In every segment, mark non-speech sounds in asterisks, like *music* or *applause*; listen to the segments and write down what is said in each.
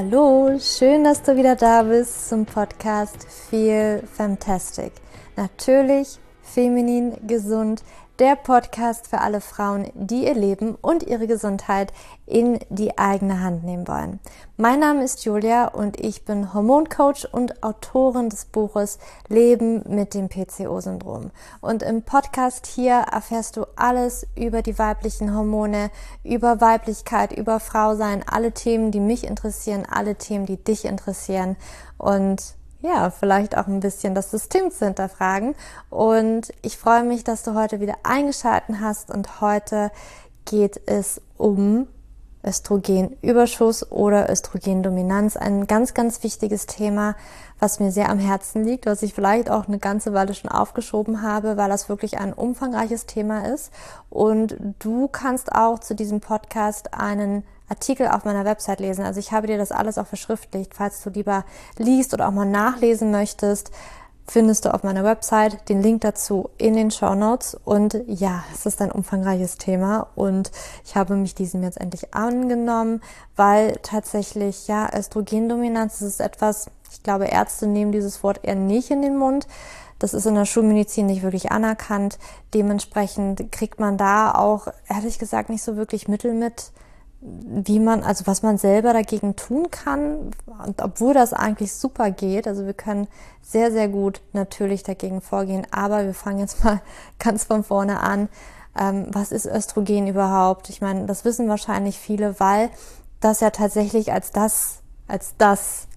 Hallo, schön, dass du wieder da bist zum Podcast Feel Fantastic. Natürlich feminin, gesund, der Podcast für alle Frauen, die ihr Leben und ihre Gesundheit in die eigene Hand nehmen wollen. Mein Name ist Julia und ich bin Hormoncoach und Autorin des Buches Leben mit dem PCO-Syndrom. Und im Podcast hier erfährst du alles über die weiblichen Hormone, über Weiblichkeit, über Frausein, alle Themen, die mich interessieren, alle Themen, die dich interessieren. Und ja, vielleicht auch ein bisschen das System zu hinterfragen. Und ich freue mich, dass du heute wieder eingeschalten hast und heute geht es um Östrogenüberschuss oder Östrogendominanz. Ein ganz, ganz wichtiges Thema, was mir sehr am Herzen liegt, was ich vielleicht auch eine ganze Weile schon aufgeschoben habe, weil das wirklich ein umfangreiches Thema ist. Und du kannst auch zu diesem Podcast einen Artikel auf meiner Website lesen. Also ich habe dir das alles auch verschriftlicht. Falls du lieber liest oder auch mal nachlesen möchtest, findest du auf meiner Website den Link dazu in den Show Notes. Und ja, es ist ein umfangreiches Thema und ich habe mich diesem jetzt endlich angenommen, weil tatsächlich, ja, Östrogendominanz ist etwas, ich glaube, Ärzte nehmen dieses Wort eher nicht in den Mund. Das ist in der Schulmedizin nicht wirklich anerkannt. Dementsprechend kriegt man da auch, ehrlich gesagt, nicht so wirklich Mittel mit wie man, also was man selber dagegen tun kann. Und obwohl das eigentlich super geht, also wir können sehr, sehr gut natürlich dagegen vorgehen. Aber wir fangen jetzt mal *laughs* ganz von vorne an. Ähm, was ist Östrogen überhaupt? Ich meine, das wissen wahrscheinlich viele, weil das ja tatsächlich als das, als das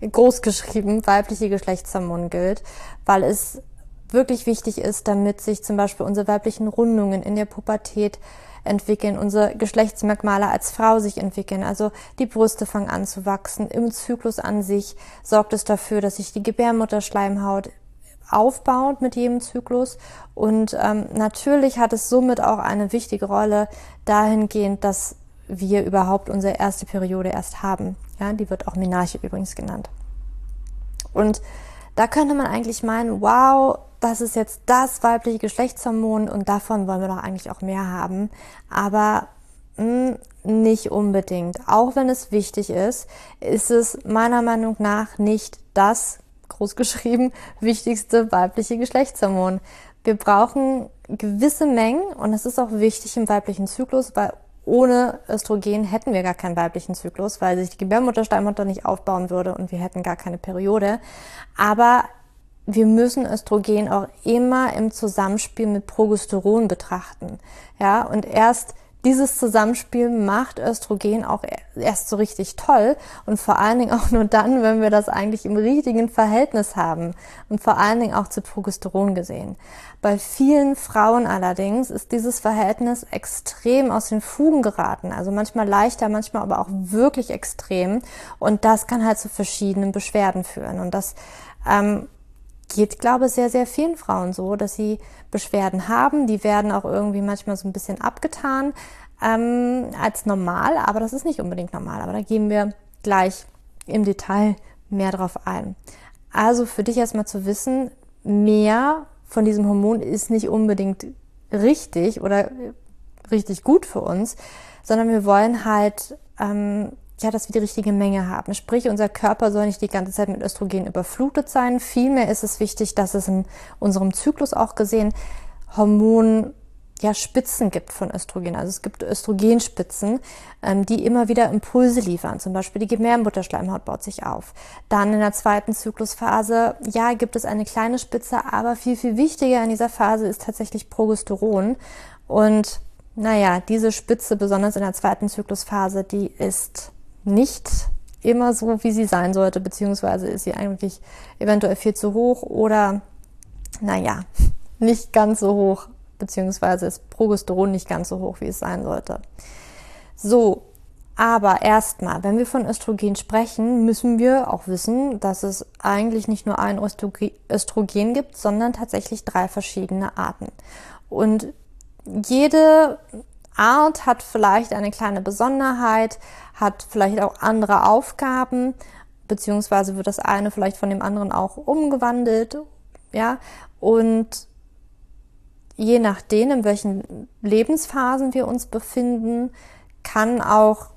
großgeschrieben weibliche Geschlechtshormon gilt, weil es wirklich wichtig ist, damit sich zum Beispiel unsere weiblichen Rundungen in der Pubertät entwickeln, unsere Geschlechtsmerkmale als Frau sich entwickeln. Also die Brüste fangen an zu wachsen. Im Zyklus an sich sorgt es dafür, dass sich die Gebärmutterschleimhaut aufbaut mit jedem Zyklus. Und ähm, natürlich hat es somit auch eine wichtige Rolle dahingehend, dass wir überhaupt unsere erste Periode erst haben. Ja, die wird auch Menarche übrigens genannt. Und da könnte man eigentlich meinen, wow, das ist jetzt das weibliche Geschlechtshormon und davon wollen wir doch eigentlich auch mehr haben. Aber mh, hm, nicht unbedingt. Auch wenn es wichtig ist, ist es meiner Meinung nach nicht das, großgeschrieben, *laughs* wichtigste weibliche Geschlechtshormon. Wir brauchen gewisse Mengen und es ist auch wichtig im weiblichen Zyklus, weil ohne Östrogen hätten wir gar keinen weiblichen Zyklus, weil sich die Gebärmuttersteinmutter nicht aufbauen würde und wir hätten gar keine Periode. Aber wir müssen Östrogen auch immer im Zusammenspiel mit Progesteron betrachten. Ja, und erst dieses Zusammenspiel macht Östrogen auch erst so richtig toll und vor allen Dingen auch nur dann, wenn wir das eigentlich im richtigen Verhältnis haben und vor allen Dingen auch zu Progesteron gesehen. Bei vielen Frauen allerdings ist dieses Verhältnis extrem aus den Fugen geraten, also manchmal leichter, manchmal aber auch wirklich extrem und das kann halt zu verschiedenen Beschwerden führen und das ähm, geht, glaube ich, sehr, sehr vielen Frauen so, dass sie Beschwerden haben. Die werden auch irgendwie manchmal so ein bisschen abgetan ähm, als normal, aber das ist nicht unbedingt normal. Aber da gehen wir gleich im Detail mehr drauf ein. Also für dich erstmal zu wissen, mehr von diesem Hormon ist nicht unbedingt richtig oder richtig gut für uns, sondern wir wollen halt ähm, ja, dass wir die richtige Menge haben. Sprich, unser Körper soll nicht die ganze Zeit mit Östrogen überflutet sein. Vielmehr ist es wichtig, dass es in unserem Zyklus auch gesehen Hormon ja, Spitzen gibt von Östrogen. Also es gibt Östrogenspitzen, ähm, die immer wieder Impulse liefern. Zum Beispiel die Gebärmutterschleimhaut baut sich auf. Dann in der zweiten Zyklusphase, ja, gibt es eine kleine Spitze, aber viel, viel wichtiger in dieser Phase ist tatsächlich Progesteron. Und naja, diese Spitze, besonders in der zweiten Zyklusphase, die ist nicht immer so, wie sie sein sollte, beziehungsweise ist sie eigentlich eventuell viel zu hoch oder, naja, nicht ganz so hoch, beziehungsweise ist Progesteron nicht ganz so hoch, wie es sein sollte. So, aber erstmal, wenn wir von Östrogen sprechen, müssen wir auch wissen, dass es eigentlich nicht nur ein Östrogen gibt, sondern tatsächlich drei verschiedene Arten. Und jede Art hat vielleicht eine kleine Besonderheit, hat vielleicht auch andere Aufgaben, beziehungsweise wird das eine vielleicht von dem anderen auch umgewandelt, ja, und je nachdem, in welchen Lebensphasen wir uns befinden, kann auch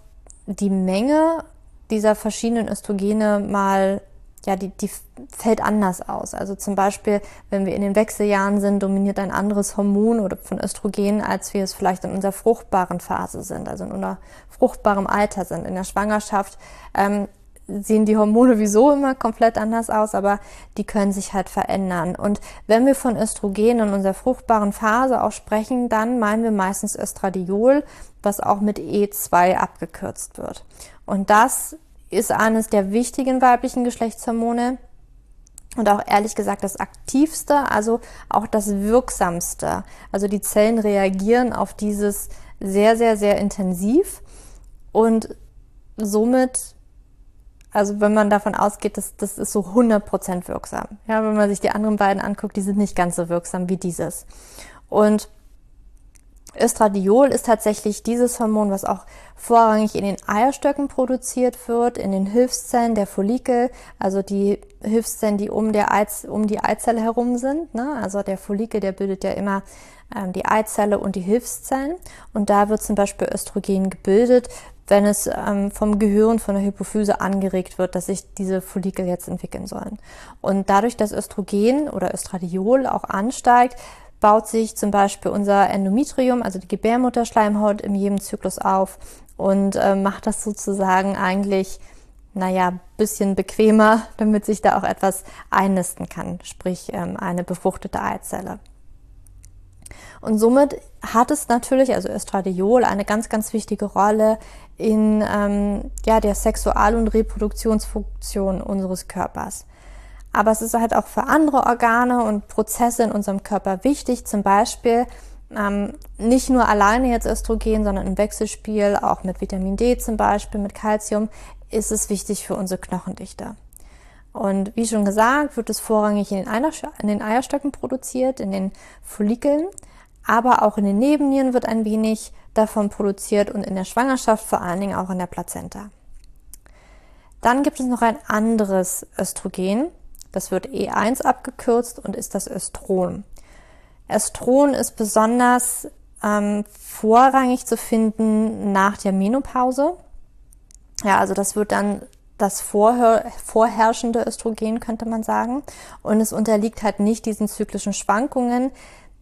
die Menge dieser verschiedenen Östrogene mal ja, die, die fällt anders aus. Also zum Beispiel, wenn wir in den Wechseljahren sind, dominiert ein anderes Hormon oder von Östrogen, als wir es vielleicht in unserer fruchtbaren Phase sind, also in unser fruchtbarem Alter sind. In der Schwangerschaft ähm, sehen die Hormone wieso immer komplett anders aus, aber die können sich halt verändern. Und wenn wir von Östrogen in unserer fruchtbaren Phase auch sprechen, dann meinen wir meistens Östradiol, was auch mit E2 abgekürzt wird. Und das ist eines der wichtigen weiblichen Geschlechtshormone und auch ehrlich gesagt das aktivste, also auch das wirksamste. Also die Zellen reagieren auf dieses sehr, sehr, sehr intensiv und somit, also wenn man davon ausgeht, dass das ist so 100% wirksam. Ja, wenn man sich die anderen beiden anguckt, die sind nicht ganz so wirksam wie dieses. Und Östradiol ist tatsächlich dieses Hormon, was auch vorrangig in den Eierstöcken produziert wird, in den Hilfszellen der Follikel, also die Hilfszellen, die um, der Eiz, um die Eizelle herum sind. Ne? Also der Follikel, der bildet ja immer ähm, die Eizelle und die Hilfszellen. Und da wird zum Beispiel Östrogen gebildet, wenn es ähm, vom Gehirn, von der Hypophyse angeregt wird, dass sich diese Follikel jetzt entwickeln sollen. Und dadurch, dass Östrogen oder Östradiol auch ansteigt, baut sich zum Beispiel unser Endometrium, also die Gebärmutterschleimhaut, in jedem Zyklus auf und äh, macht das sozusagen eigentlich, naja, bisschen bequemer, *laughs* damit sich da auch etwas einnisten kann, sprich ähm, eine befruchtete Eizelle. Und somit hat es natürlich, also Östradiol, eine ganz, ganz wichtige Rolle in ähm, ja, der Sexual- und Reproduktionsfunktion unseres Körpers. Aber es ist halt auch für andere Organe und Prozesse in unserem Körper wichtig, zum Beispiel ähm, nicht nur alleine jetzt Östrogen, sondern im Wechselspiel, auch mit Vitamin D zum Beispiel, mit Calcium, ist es wichtig für unsere Knochendichte. Und wie schon gesagt, wird es vorrangig in den, in den Eierstöcken produziert, in den Follikeln, aber auch in den Nebennieren wird ein wenig davon produziert und in der Schwangerschaft vor allen Dingen auch in der Plazenta. Dann gibt es noch ein anderes Östrogen, das wird E1 abgekürzt und ist das Östron. Östron ist besonders ähm, vorrangig zu finden nach der Menopause. Ja, also das wird dann das vorher, vorherrschende Östrogen, könnte man sagen. Und es unterliegt halt nicht diesen zyklischen Schwankungen,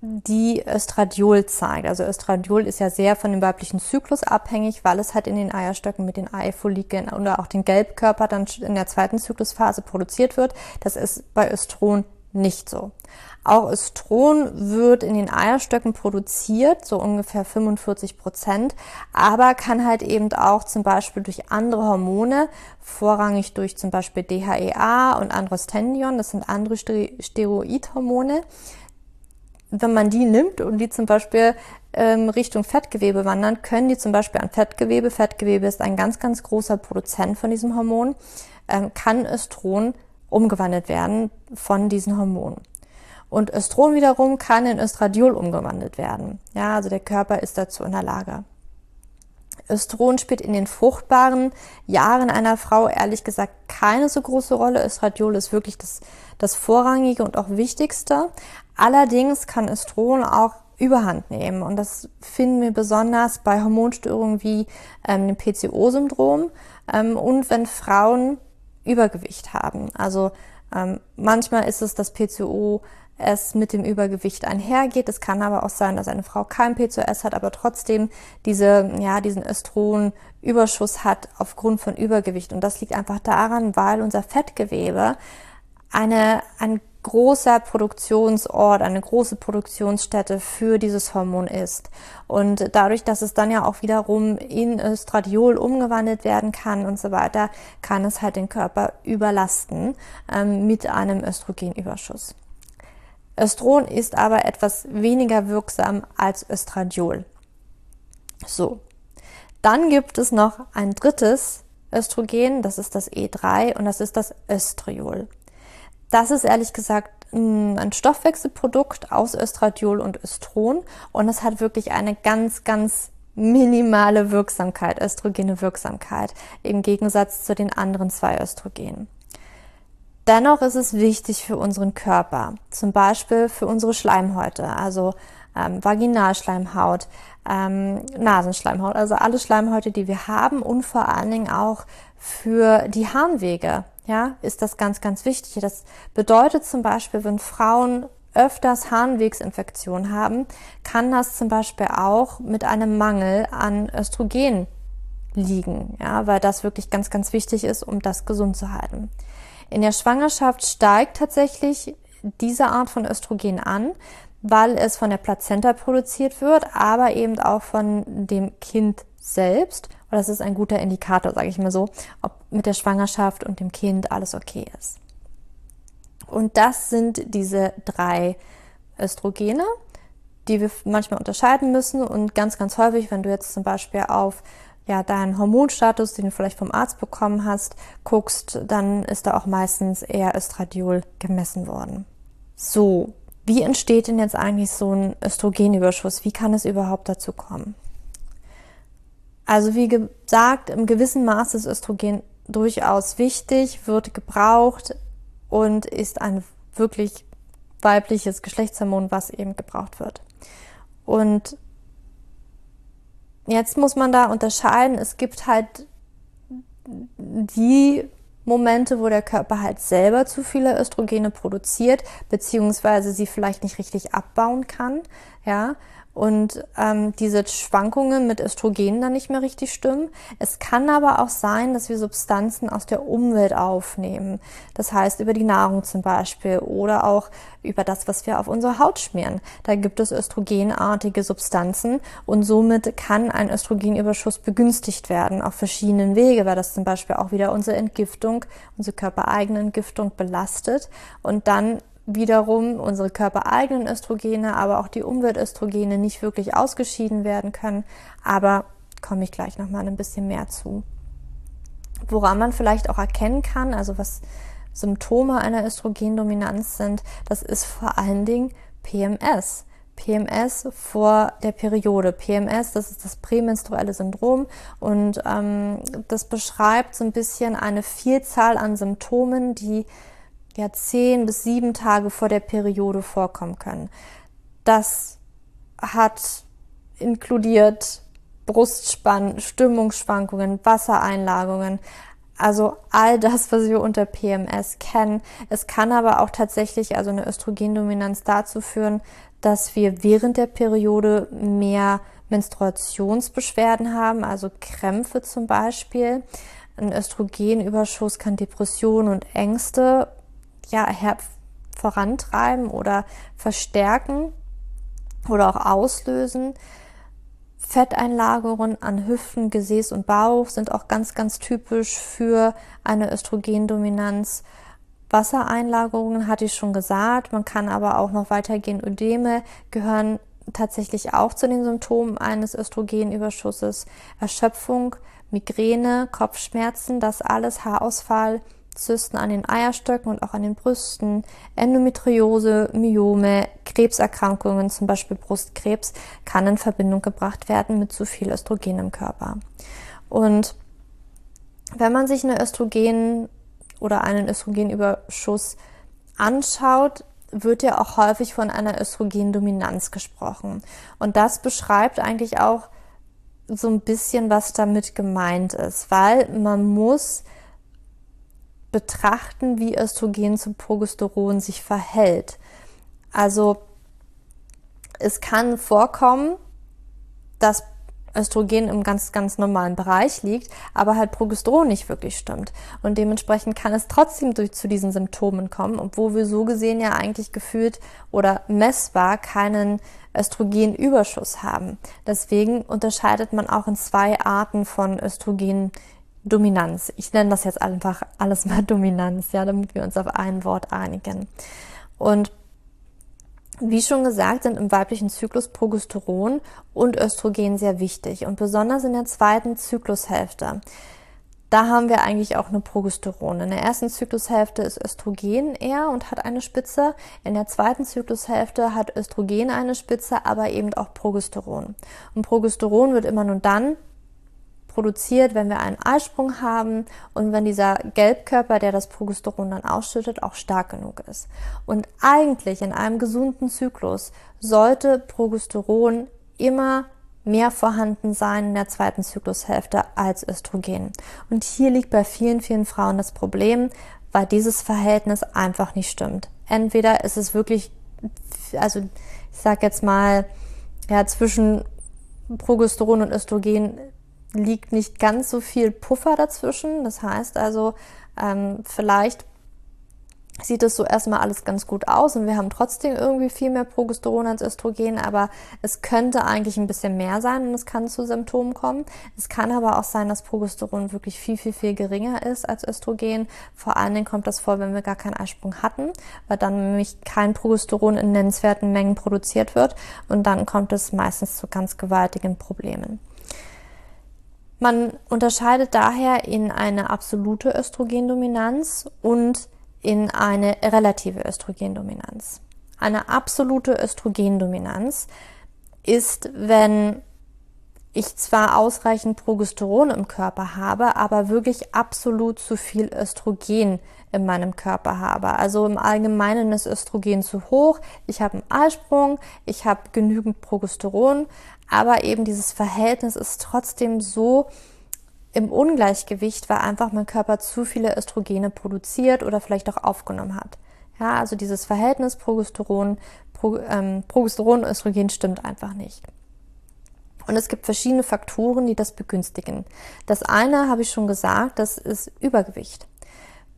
die Östradiol zeigt. Also Östradiol ist ja sehr von dem weiblichen Zyklus abhängig, weil es halt in den Eierstöcken mit den Eifollikeln oder auch den Gelbkörper dann in der zweiten Zyklusphase produziert wird. Das ist bei Östron nicht so. Auch Östron wird in den Eierstöcken produziert, so ungefähr 45 Prozent, aber kann halt eben auch zum Beispiel durch andere Hormone, vorrangig durch zum Beispiel DHEA und Androstendion, das sind andere Steroidhormone, wenn man die nimmt und die zum Beispiel ähm, Richtung Fettgewebe wandern, können die zum Beispiel an Fettgewebe, Fettgewebe ist ein ganz, ganz großer Produzent von diesem Hormon, ähm, kann Östron umgewandelt werden von diesen Hormonen. Und Östron wiederum kann in Östradiol umgewandelt werden. Ja, also der Körper ist dazu in der Lage. Östron spielt in den fruchtbaren Jahren einer Frau ehrlich gesagt keine so große Rolle. Östradiol ist wirklich das, das Vorrangige und auch Wichtigste. Allerdings kann Östrogen auch Überhand nehmen und das finden wir besonders bei Hormonstörungen wie ähm, dem PCO-Syndrom ähm, und wenn Frauen Übergewicht haben. Also ähm, manchmal ist es das PCO es mit dem Übergewicht einhergeht. Es kann aber auch sein, dass eine Frau kein PCOS hat, aber trotzdem diese, ja, diesen Östrogenüberschuss hat aufgrund von Übergewicht. Und das liegt einfach daran, weil unser Fettgewebe eine, ein großer Produktionsort, eine große Produktionsstätte für dieses Hormon ist. Und dadurch, dass es dann ja auch wiederum in Östradiol umgewandelt werden kann und so weiter, kann es halt den Körper überlasten ähm, mit einem Östrogenüberschuss. Östron ist aber etwas weniger wirksam als Östradiol. So. Dann gibt es noch ein drittes Östrogen, das ist das E3 und das ist das Östriol. Das ist ehrlich gesagt ein Stoffwechselprodukt aus Östradiol und Östron und es hat wirklich eine ganz, ganz minimale Wirksamkeit, östrogene Wirksamkeit, im Gegensatz zu den anderen zwei Östrogenen. Dennoch ist es wichtig für unseren Körper, zum Beispiel für unsere Schleimhäute. Also ähm, Vaginalschleimhaut, ähm, Nasenschleimhaut, also alle Schleimhäute, die wir haben und vor allen Dingen auch für die Harnwege. Ja, ist das ganz, ganz wichtig. Das bedeutet zum Beispiel, wenn Frauen öfters Harnwegsinfektionen haben, kann das zum Beispiel auch mit einem Mangel an Östrogen liegen, ja, weil das wirklich ganz, ganz wichtig ist, um das gesund zu halten. In der Schwangerschaft steigt tatsächlich diese Art von Östrogen an, weil es von der Plazenta produziert wird, aber eben auch von dem Kind selbst. Und das ist ein guter Indikator, sage ich mal so, ob mit der Schwangerschaft und dem Kind alles okay ist. Und das sind diese drei Östrogene, die wir manchmal unterscheiden müssen. Und ganz, ganz häufig, wenn du jetzt zum Beispiel auf ja, deinen Hormonstatus, den du vielleicht vom Arzt bekommen hast, guckst, dann ist da auch meistens eher Östradiol gemessen worden. So, wie entsteht denn jetzt eigentlich so ein Östrogenüberschuss? Wie kann es überhaupt dazu kommen? Also wie gesagt, im gewissen Maß ist Östrogen durchaus wichtig, wird gebraucht und ist ein wirklich weibliches Geschlechtshormon, was eben gebraucht wird. Und jetzt muss man da unterscheiden, es gibt halt die Momente, wo der Körper halt selber zu viele Östrogene produziert, beziehungsweise sie vielleicht nicht richtig abbauen kann, ja und ähm, diese Schwankungen mit Östrogen dann nicht mehr richtig stimmen. Es kann aber auch sein, dass wir Substanzen aus der Umwelt aufnehmen. Das heißt über die Nahrung zum Beispiel oder auch über das, was wir auf unsere Haut schmieren. Da gibt es östrogenartige Substanzen und somit kann ein Östrogenüberschuss begünstigt werden auf verschiedenen Wege, weil das zum Beispiel auch wieder unsere Entgiftung, unsere körpereigene Entgiftung belastet und dann wiederum unsere körpereigenen Östrogene, aber auch die Umweltöstrogene nicht wirklich ausgeschieden werden können. Aber komme ich gleich nochmal ein bisschen mehr zu. Woran man vielleicht auch erkennen kann, also was Symptome einer Östrogendominanz sind, das ist vor allen Dingen PMS. PMS vor der Periode. PMS, das ist das prämenstruelle Syndrom und ähm, das beschreibt so ein bisschen eine Vielzahl an Symptomen, die ja zehn bis sieben Tage vor der Periode vorkommen können. Das hat inkludiert Brustspannen, Stimmungsschwankungen, Wassereinlagungen, also all das, was wir unter PMS kennen. Es kann aber auch tatsächlich, also eine Östrogendominanz dazu führen, dass wir während der Periode mehr Menstruationsbeschwerden haben, also Krämpfe zum Beispiel. Ein Östrogenüberschuss kann Depressionen und Ängste ja, vorantreiben oder verstärken oder auch auslösen. Fetteinlagerungen an Hüften, Gesäß und Bauch sind auch ganz, ganz typisch für eine Östrogendominanz. Wassereinlagerungen hatte ich schon gesagt. Man kann aber auch noch weitergehen. Ödeme gehören tatsächlich auch zu den Symptomen eines Östrogenüberschusses. Erschöpfung, Migräne, Kopfschmerzen, das alles, Haarausfall, Zysten an den Eierstöcken und auch an den Brüsten, Endometriose, Myome, Krebserkrankungen, zum Beispiel Brustkrebs, kann in Verbindung gebracht werden mit zu viel Östrogen im Körper. Und wenn man sich eine Östrogen oder einen Östrogenüberschuss anschaut, wird ja auch häufig von einer Östrogendominanz gesprochen. Und das beschreibt eigentlich auch so ein bisschen, was damit gemeint ist, weil man muss betrachten, wie Östrogen zum Progesteron sich verhält. Also es kann vorkommen, dass Östrogen im ganz, ganz normalen Bereich liegt, aber halt Progesteron nicht wirklich stimmt. Und dementsprechend kann es trotzdem durch, zu diesen Symptomen kommen, obwohl wir so gesehen ja eigentlich gefühlt oder messbar keinen Östrogenüberschuss haben. Deswegen unterscheidet man auch in zwei Arten von Östrogen Dominanz. Ich nenne das jetzt einfach alles mal *laughs* Dominanz, ja, damit wir uns auf ein Wort einigen. Und wie schon gesagt, sind im weiblichen Zyklus Progesteron und Östrogen sehr wichtig und besonders in der zweiten Zyklushälfte. Da haben wir eigentlich auch eine Progesteron. In der ersten Zyklushälfte ist Östrogen eher und hat eine Spitze. In der zweiten Zyklushälfte hat Östrogen eine Spitze, aber eben auch Progesteron. Und Progesteron wird immer nur dann produziert, wenn wir einen Eisprung haben und wenn dieser Gelbkörper, der das Progesteron dann ausschüttet, auch stark genug ist. Und eigentlich in einem gesunden Zyklus sollte Progesteron immer mehr vorhanden sein in der zweiten Zyklushälfte als Östrogen. Und hier liegt bei vielen, vielen Frauen das Problem, weil dieses Verhältnis einfach nicht stimmt. Entweder ist es wirklich, also ich sag jetzt mal, ja, zwischen Progesteron und Östrogen liegt nicht ganz so viel Puffer dazwischen. Das heißt also, ähm, vielleicht sieht es so erstmal alles ganz gut aus und wir haben trotzdem irgendwie viel mehr Progesteron als Östrogen, aber es könnte eigentlich ein bisschen mehr sein und es kann zu Symptomen kommen. Es kann aber auch sein, dass Progesteron wirklich viel, viel, viel geringer ist als Östrogen. Vor allen Dingen kommt das vor, wenn wir gar keinen Eisprung hatten, weil dann nämlich kein Progesteron in nennenswerten Mengen produziert wird und dann kommt es meistens zu ganz gewaltigen Problemen. Man unterscheidet daher in eine absolute Östrogendominanz und in eine relative Östrogendominanz. Eine absolute Östrogendominanz ist, wenn ich zwar ausreichend Progesteron im Körper habe, aber wirklich absolut zu viel Östrogen in meinem Körper habe. Also im Allgemeinen ist Östrogen zu hoch. Ich habe einen Eisprung, ich habe genügend Progesteron, aber eben dieses Verhältnis ist trotzdem so, im Ungleichgewicht, weil einfach mein Körper zu viele Östrogene produziert oder vielleicht auch aufgenommen hat. Ja, also dieses Verhältnis Progesteron, Pro, ähm, Progesteron Östrogen stimmt einfach nicht. Und es gibt verschiedene Faktoren, die das begünstigen. Das eine habe ich schon gesagt, das ist Übergewicht.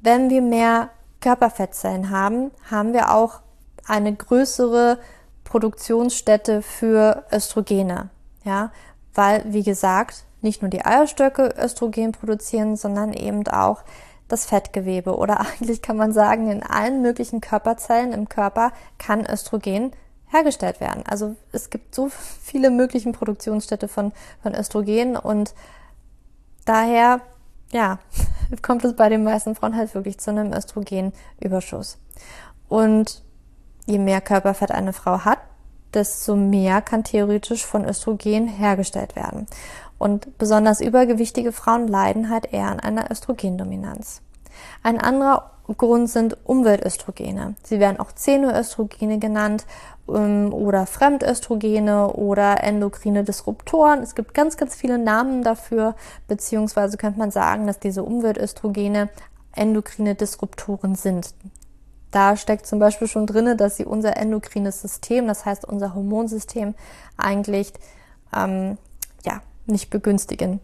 Wenn wir mehr Körperfettzellen haben, haben wir auch eine größere Produktionsstätte für Östrogene. Ja, weil, wie gesagt, nicht nur die Eierstöcke Östrogen produzieren, sondern eben auch das Fettgewebe. Oder *laughs* eigentlich kann man sagen, in allen möglichen Körperzellen im Körper kann Östrogen hergestellt werden. Also es gibt so viele möglichen Produktionsstätte von, von Östrogen und daher, ja, *laughs* kommt es bei den meisten Frauen halt wirklich zu einem Östrogenüberschuss. Und je mehr Körperfett eine Frau hat, desto mehr kann theoretisch von Östrogen hergestellt werden. Und besonders übergewichtige Frauen leiden halt eher an einer Östrogendominanz. Ein anderer Grund sind Umweltöstrogene. Sie werden auch Xenoöstrogene genannt ähm, oder Fremdöstrogene oder endokrine Disruptoren. Es gibt ganz, ganz viele Namen dafür, beziehungsweise könnte man sagen, dass diese Umweltöstrogene endokrine Disruptoren sind. Da steckt zum Beispiel schon drinne, dass sie unser endokrines System, das heißt unser Hormonsystem, eigentlich ähm, ja nicht begünstigen.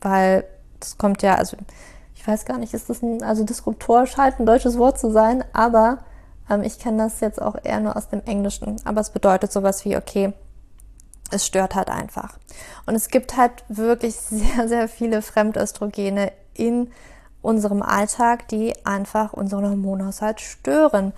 Weil das kommt ja, also ich weiß gar nicht, ist das ein, also Disruptor scheint ein deutsches Wort zu sein, aber ähm, ich kenne das jetzt auch eher nur aus dem Englischen. Aber es bedeutet sowas wie, okay, es stört halt einfach. Und es gibt halt wirklich *laughs* sehr, sehr viele Fremdöstrogene in unserem Alltag, die einfach unseren Hormonhaushalt stören.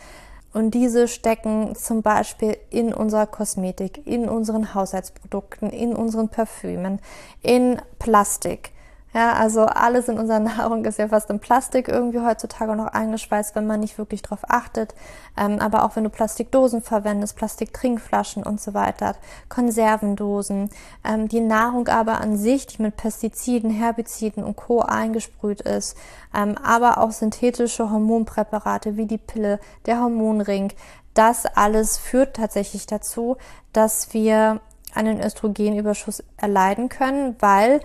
Und diese stecken zum Beispiel in unserer Kosmetik, in unseren Haushaltsprodukten, in unseren Parfümen, in Plastik, ja, also alles in unserer *laughs* Nahrung ist ja fast in Plastik irgendwie heutzutage noch eingeschweißt, wenn man nicht wirklich drauf achtet. Ähm, aber auch wenn du Plastikdosen verwendest, Plastiktrinkflaschen und so weiter, Konservendosen, ähm, die Nahrung aber an sich, die mit Pestiziden, Herbiziden und Co. eingesprüht ist, ähm, aber auch synthetische Hormonpräparate wie die Pille, der Hormonring, das alles führt tatsächlich dazu, dass wir einen Östrogenüberschuss erleiden können, weil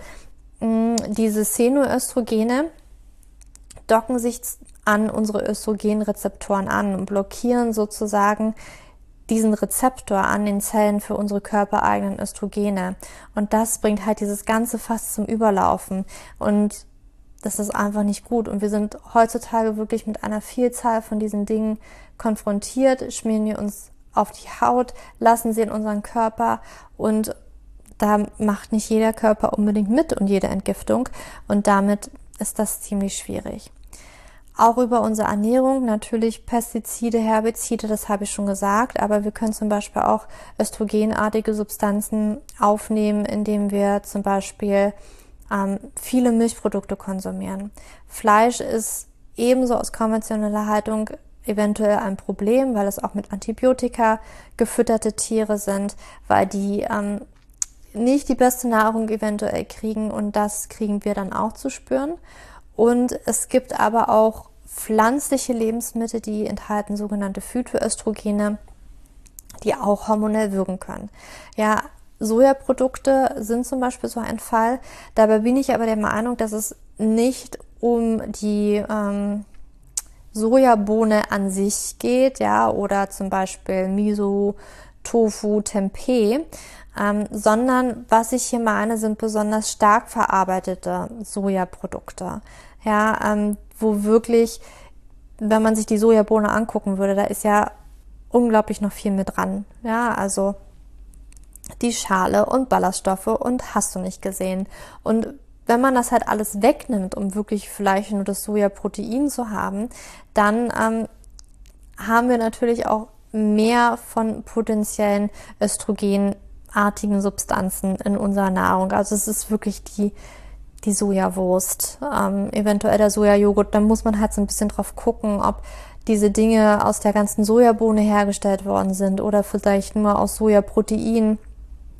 diese Xenoöstrogene docken sich an unsere Östrogenrezeptoren an und blockieren sozusagen diesen Rezeptor an den Zellen für unsere körpereigenen Östrogene. Und das bringt halt dieses ganze Fass zum Überlaufen. Und das ist einfach nicht gut. Und wir sind heutzutage wirklich mit einer Vielzahl von diesen Dingen konfrontiert, schmieren wir uns auf die Haut, lassen sie in unseren Körper und da macht nicht jeder Körper unbedingt mit und jede Entgiftung und damit ist das ziemlich schwierig. Auch über unsere Ernährung natürlich Pestizide, Herbizide, das habe ich schon gesagt, aber wir können zum Beispiel auch östrogenartige Substanzen aufnehmen, indem wir zum Beispiel ähm, viele Milchprodukte konsumieren. Fleisch ist ebenso aus konventioneller Haltung eventuell ein Problem, weil es auch mit Antibiotika gefütterte Tiere sind, weil die ähm, nicht die beste Nahrung eventuell kriegen und das kriegen wir dann auch zu spüren. Und es gibt aber auch pflanzliche Lebensmittel, die enthalten sogenannte Phytoöstrogene, die auch hormonell wirken können. Ja, Sojaprodukte sind zum Beispiel so ein Fall. Dabei bin ich aber der Meinung, dass es nicht um die ähm, Sojabohne an sich geht, ja, oder zum Beispiel Miso, Tofu, Tempeh, ähm, sondern was ich hier meine, sind besonders stark verarbeitete Sojaprodukte, ja, ähm, wo wirklich, wenn man sich die Sojabohne angucken würde, da ist ja unglaublich noch viel mit dran, ja, also die Schale und Ballaststoffe und hast du nicht gesehen. Und wenn man das halt alles wegnimmt, um wirklich vielleicht nur das Sojaprotein zu haben, dann ähm, haben wir natürlich auch mehr von potenziellen östrogenartigen Substanzen in unserer Nahrung. Also es ist wirklich die, die Sojawurst, ähm, eventuell der Sojajoghurt. Da muss man halt so ein bisschen drauf gucken, ob diese Dinge aus der ganzen Sojabohne hergestellt worden sind oder vielleicht nur aus Sojaprotein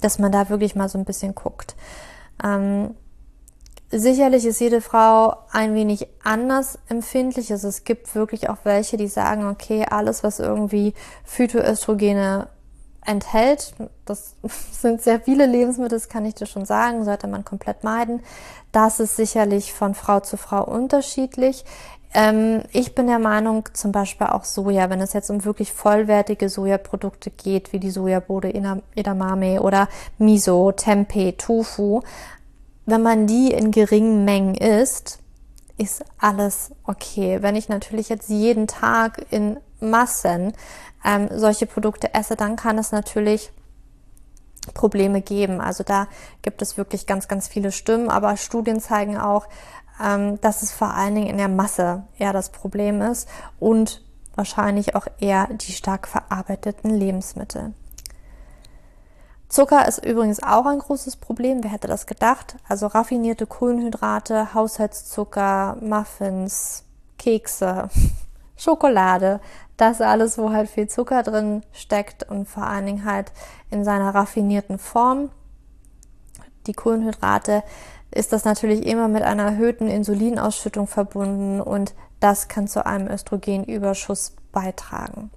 dass man da wirklich mal so ein bisschen guckt. Ähm, sicherlich ist jede Frau ein wenig anders empfindlich. Also es gibt wirklich auch welche, die sagen, okay, alles, was irgendwie Phytoöstrogene enthält, das *laughs* sind sehr viele Lebensmittel, das kann ich dir schon sagen, sollte man komplett meiden. Das ist sicherlich von Frau zu Frau unterschiedlich. Ähm, ich bin der Meinung, zum Beispiel auch Soja, wenn es jetzt um wirklich vollwertige Sojaprodukte geht, wie die Sojabode Edamame oder Miso, Tempeh, Tofu, wenn man die in geringen Mengen isst, ist alles okay. Wenn ich natürlich jetzt jeden Tag in Massen ähm, solche Produkte esse, dann kann es natürlich Probleme geben. Also da gibt es wirklich ganz, ganz viele Stimmen, aber Studien zeigen auch, ähm, dass es vor allen Dingen in der Masse eher das Problem ist und wahrscheinlich auch eher die stark verarbeiteten Lebensmittel. Zucker ist übrigens auch ein großes Problem. Wer hätte das gedacht? Also raffinierte Kohlenhydrate, Haushaltszucker, Muffins, Kekse, *laughs* Schokolade, das alles, wo halt viel Zucker drin steckt und vor allen Dingen halt in seiner raffinierten Form. Die Kohlenhydrate ist das natürlich immer mit einer erhöhten Insulinausschüttung verbunden und das kann zu einem Östrogenüberschuss beitragen.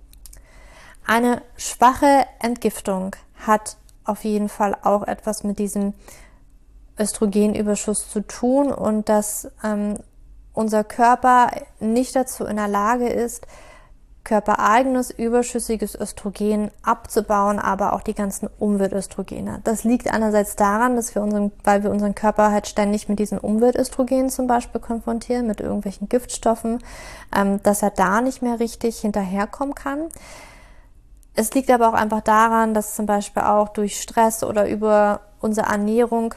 Eine schwache Entgiftung hat auf jeden Fall auch etwas mit diesem Östrogenüberschuss zu tun und dass ähm, unser Körper nicht dazu in der Lage ist, körpereigenes überschüssiges Östrogen abzubauen, aber auch die ganzen Umweltöstrogene. Das liegt einerseits daran, dass wir unseren, weil wir unseren Körper halt ständig mit diesen Umweltöstrogenen zum Beispiel konfrontieren, mit irgendwelchen Giftstoffen, ähm, dass er da nicht mehr richtig hinterherkommen kann. Es liegt aber auch einfach daran, dass zum Beispiel auch durch Stress oder über unsere Ernährung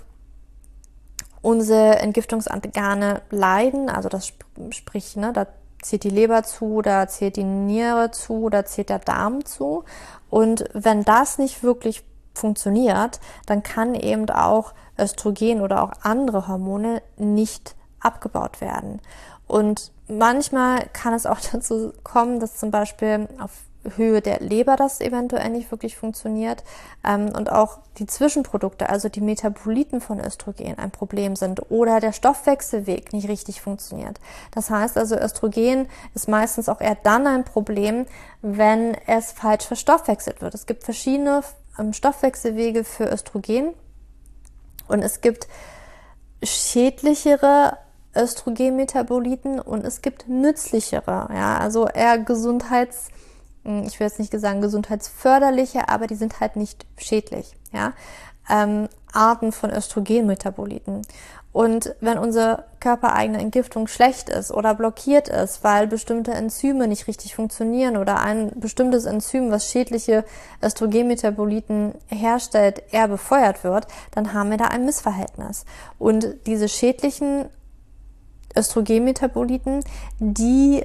unsere Entgiftungsorgane leiden, also das sprich, ne, da zählt die Leber zu, da zählt die Niere zu, da zählt der Darm zu. Und wenn das nicht wirklich funktioniert, dann kann eben auch Östrogen oder auch andere Hormone nicht abgebaut werden. Und manchmal kann es auch *laughs* dazu kommen, dass zum Beispiel auf Höhe der Leber das eventuell nicht wirklich funktioniert ähm, und auch die Zwischenprodukte, also die Metaboliten von Östrogen ein Problem sind oder der Stoffwechselweg nicht richtig funktioniert. Das heißt also, Östrogen ist meistens auch eher dann ein Problem, wenn es falsch verstoffwechselt wird. Es gibt verschiedene ähm, Stoffwechselwege für Östrogen und es gibt schädlichere Östrogenmetaboliten und es gibt nützlichere, ja, also eher gesundheits ich will jetzt nicht sagen gesundheitsförderliche, aber die sind halt nicht schädlich, ja, ähm, Arten von Östrogenmetaboliten. Und wenn unsere körpereigene Entgiftung schlecht ist oder blockiert ist, weil bestimmte Enzyme nicht richtig funktionieren oder ein bestimmtes Enzym, was schädliche Östrogenmetaboliten herstellt, eher befeuert wird, dann haben wir da ein Missverhältnis. Und diese schädlichen Östrogenmetaboliten, die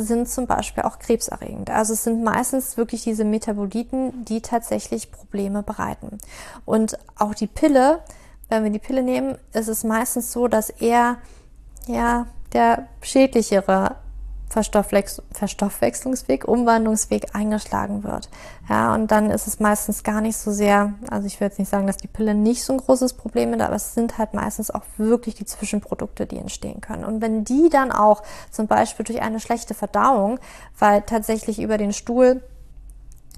sind zum Beispiel auch krebserregend. Also es sind meistens wirklich diese Metaboliten, die tatsächlich Probleme bereiten. Und auch die Pille, wenn wir die Pille nehmen, ist es meistens so, dass eher ja der schädlichere Verstoffwechslungsweg, Umwandlungsweg eingeschlagen wird. Ja, und dann ist es meistens gar nicht so sehr, also ich will jetzt nicht sagen, dass die Pille nicht so ein großes Problem ist, aber es sind halt meistens auch wirklich die Zwischenprodukte, die entstehen können. Und wenn die dann auch zum Beispiel durch eine schlechte Verdauung, weil tatsächlich über den Stuhl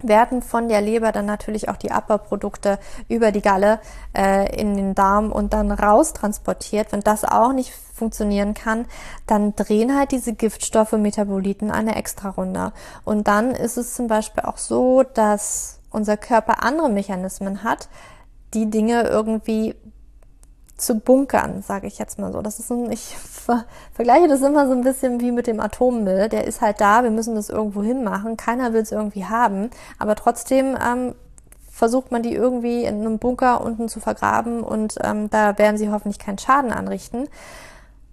werden von der Leber dann natürlich auch die Abbauprodukte über die Galle äh, in den Darm und dann raus transportiert. Wenn das auch nicht funktionieren kann, dann drehen halt diese Giftstoffe Metaboliten eine extra Runde. Und dann ist es zum Beispiel auch so, dass unser Körper andere Mechanismen hat, die Dinge irgendwie zu bunkern, sage ich jetzt mal so. Das ist ein, ich ver vergleiche das immer so ein bisschen wie mit dem Atommüll. Der ist halt da, wir müssen das irgendwo hinmachen. Keiner will es irgendwie haben, aber trotzdem ähm, versucht man die irgendwie in einem Bunker unten zu vergraben und ähm, da werden sie hoffentlich keinen Schaden anrichten.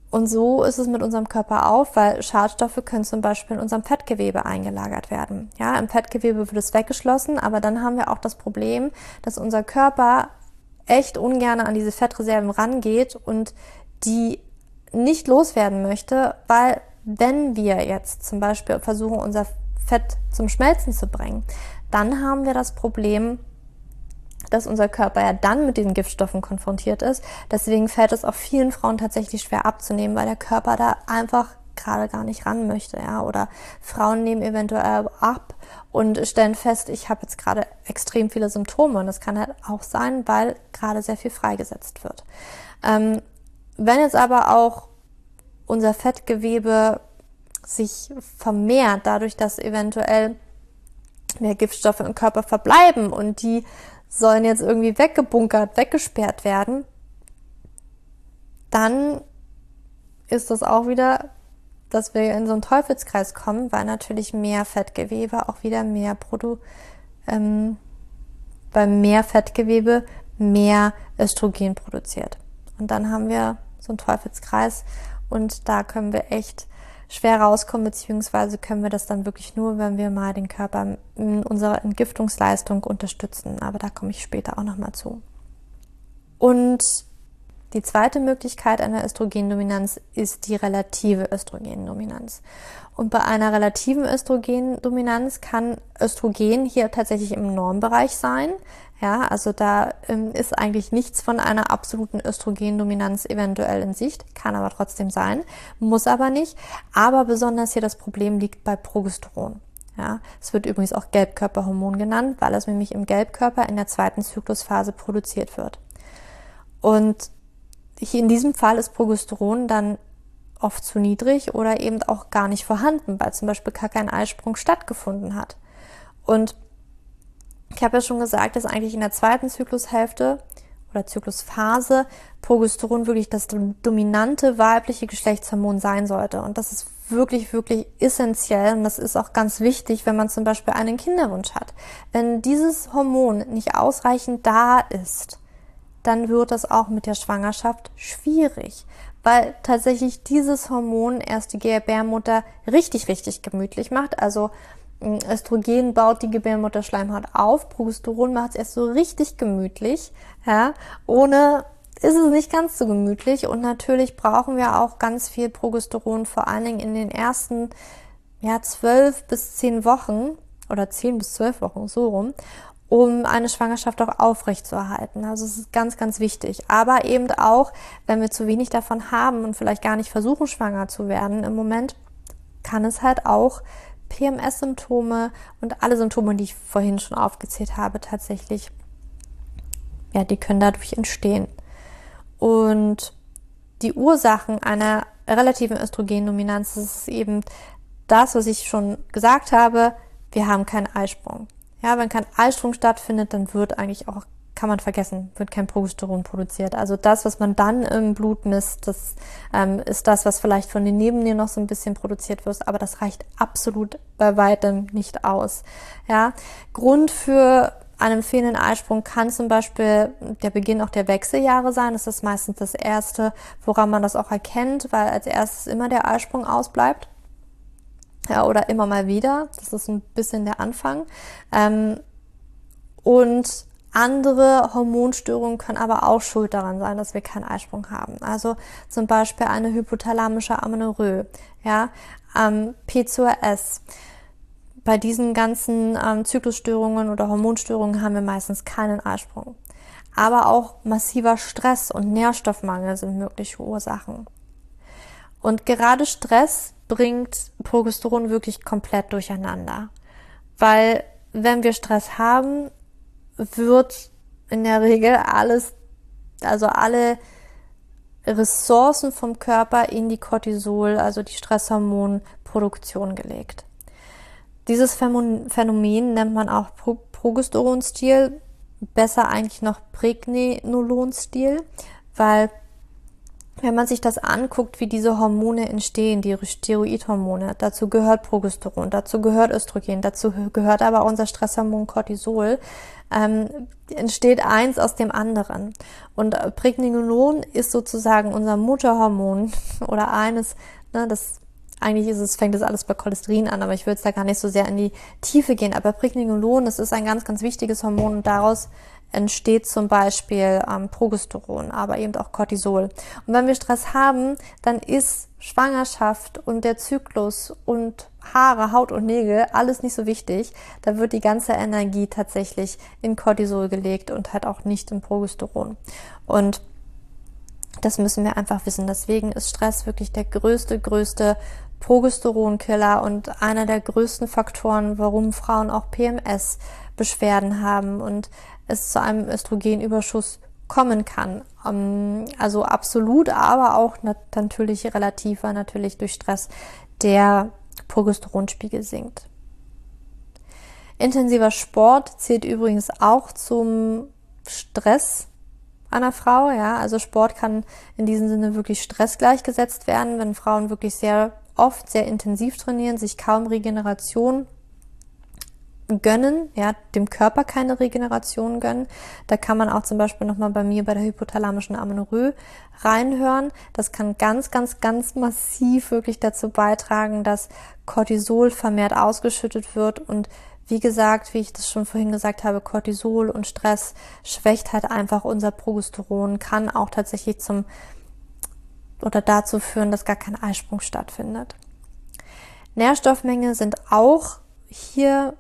Und so ist es mit unserem Körper auch, weil Schadstoffe können zum Beispiel in unserem Fettgewebe eingelagert werden. Ja, im Fettgewebe wird es weggeschlossen, aber dann haben wir auch das Problem, dass unser Körper echt ungern an diese Fettreserven rangeht und die nicht loswerden möchte, weil wenn wir jetzt zum Beispiel versuchen, unser Fett zum Schmelzen zu bringen, dann haben wir das Problem, dass unser Körper ja dann mit diesen Giftstoffen konfrontiert ist. Deswegen fällt es auch vielen Frauen tatsächlich schwer abzunehmen, weil der Körper da einfach gerade gar nicht ran möchte, ja. Oder Frauen nehmen eventuell ab und stellen fest, ich habe jetzt gerade extrem viele Symptome. Und das kann halt auch sein, weil gerade sehr viel freigesetzt wird. Ähm, wenn jetzt aber auch unser Fettgewebe sich vermehrt, dadurch, dass eventuell mehr Giftstoffe im Körper verbleiben und die sollen jetzt irgendwie weggebunkert, weggesperrt werden, dann ist das auch wieder dass wir in so einen Teufelskreis kommen, weil natürlich mehr Fettgewebe auch wieder mehr Produ, ähm, weil mehr Fettgewebe mehr Östrogen produziert. Und dann haben wir so einen Teufelskreis und da können wir echt schwer rauskommen, beziehungsweise können wir das dann wirklich nur, wenn wir mal den Körper in unserer Entgiftungsleistung unterstützen. Aber da komme ich später auch nochmal zu. Und die zweite Möglichkeit einer Östrogendominanz ist die relative Östrogendominanz. Und bei einer relativen Östrogendominanz kann Östrogen hier tatsächlich im Normbereich sein. Ja, also da ähm, ist eigentlich nichts von einer absoluten Östrogendominanz eventuell in Sicht, kann aber trotzdem sein, muss aber nicht. Aber besonders hier das Problem liegt bei Progesteron. Ja, es wird übrigens auch Gelbkörperhormon genannt, weil es nämlich im Gelbkörper in der zweiten Zyklusphase produziert wird. Und hier in diesem Fall ist Progesteron dann oft zu niedrig oder eben auch gar nicht vorhanden, weil zum Beispiel gar kein Eisprung stattgefunden hat. Und ich habe ja schon gesagt, dass eigentlich in der zweiten Zyklushälfte oder Zyklusphase Progesteron wirklich das dominante weibliche Geschlechtshormon sein sollte. Und das ist wirklich, wirklich essentiell und das ist auch ganz wichtig, wenn man zum Beispiel einen Kinderwunsch hat. Wenn dieses Hormon nicht ausreichend da ist, dann wird das auch mit der Schwangerschaft schwierig, weil tatsächlich dieses Hormon erst die Gebärmutter richtig, richtig gemütlich macht. Also hm, Östrogen baut die Gebärmutterschleimhaut auf, Progesteron macht es erst so richtig gemütlich, ja, ohne ist es nicht ganz so gemütlich und natürlich brauchen wir auch ganz viel Progesteron, vor allen Dingen in den ersten ja, zwölf bis zehn Wochen oder zehn bis zwölf Wochen so rum, um eine Schwangerschaft auch aufrechtzuerhalten. Also es ist ganz, ganz wichtig. Aber eben auch, wenn wir zu wenig davon haben und vielleicht gar nicht versuchen, schwanger zu werden im Moment, kann es halt auch PMS-Symptome und alle Symptome, die ich vorhin schon aufgezählt habe, tatsächlich, ja, die können dadurch entstehen. Und die Ursachen einer relativen Östrogendominanz ist eben das, was ich schon gesagt habe. Wir haben keinen Eisprung. Ja, wenn kein Eisprung stattfindet, dann wird eigentlich auch, kann man vergessen, wird kein Progesteron produziert. Also das, was man dann im Blut misst, das ähm, ist das, was vielleicht von den Nebennieren noch so ein bisschen produziert wird, aber das reicht absolut bei weitem nicht aus. Ja, Grund für einen fehlenden Eisprung kann zum Beispiel der Beginn auch der Wechseljahre sein. Das ist meistens das Erste, woran man das auch erkennt, weil als erstes immer der Eisprung ausbleibt ja, oder immer mal wieder. Das ist ein bisschen der Anfang. Ähm, und andere Hormonstörungen können aber auch schuld daran sein, dass wir keinen Eisprung haben. Also zum Beispiel eine hypothalamische Amenorrhoe, ja, ähm, P2S. Bei diesen ganzen ähm, Zyklusstörungen oder Hormonstörungen haben wir meistens keinen Eisprung. Aber auch massiver Stress und Nährstoffmangel sind mögliche Ursachen. Und gerade Stress bringt Progesteron wirklich komplett durcheinander. Weil wenn wir Stress haben, wird in der Regel alles, also alle Ressourcen vom Körper in die Cortisol, also die Stresshormonproduktion gelegt. Dieses Phänomen nennt man auch Progesteronstil, besser eigentlich noch Pregnenolonstil, weil wenn man sich das anguckt, wie diese Hormone entstehen, die Steroidhormone, dazu gehört Progesteron, dazu gehört Östrogen, dazu gehört aber unser Stresshormon Cortisol, ähm, entsteht eins aus dem anderen. Und Pregnenolon ist sozusagen unser Mutterhormon *laughs* oder eines, ne, das eigentlich ist es, fängt das alles bei Cholesterin an, aber ich würde jetzt da gar nicht so sehr in die Tiefe gehen. Aber Pregnenolon, das ist ein ganz, ganz wichtiges Hormon und daraus entsteht zum Beispiel ähm, Progesteron, aber eben auch Cortisol. Und wenn wir Stress haben, dann ist Schwangerschaft und der Zyklus und Haare, Haut und Nägel alles nicht so wichtig. Da wird die ganze Energie tatsächlich in Cortisol gelegt und halt auch nicht in Progesteron. Und das müssen wir einfach wissen. Deswegen ist Stress wirklich der größte, größte Progesteronkiller und einer der größten Faktoren, warum Frauen auch PMS-Beschwerden haben und es zu einem Östrogenüberschuss kommen kann. Ähm, also absolut, aber auch natürlich relativer, natürlich durch Stress, der Progesteronspiegel sinkt. Intensiver Sport zählt übrigens auch zum Stress einer Frau, ja. Also Sport kann in diesem Sinne wirklich Stress gleichgesetzt werden, wenn Frauen wirklich sehr oft sehr intensiv trainieren, sich kaum Regeneration gönnen, ja, dem Körper keine Regeneration gönnen. Da kann man auch zum Beispiel nochmal bei mir bei der hypothalamischen Amenorrhoe reinhören. Das kann ganz, ganz, ganz massiv wirklich dazu beitragen, dass Cortisol vermehrt ausgeschüttet wird und wie gesagt, wie ich das schon vorhin gesagt habe, Cortisol und Stress schwächt halt einfach unser Progesteron, kann auch tatsächlich zum oder dazu führen, dass gar kein Eisprung stattfindet. Nährstoffmenge sind auch hier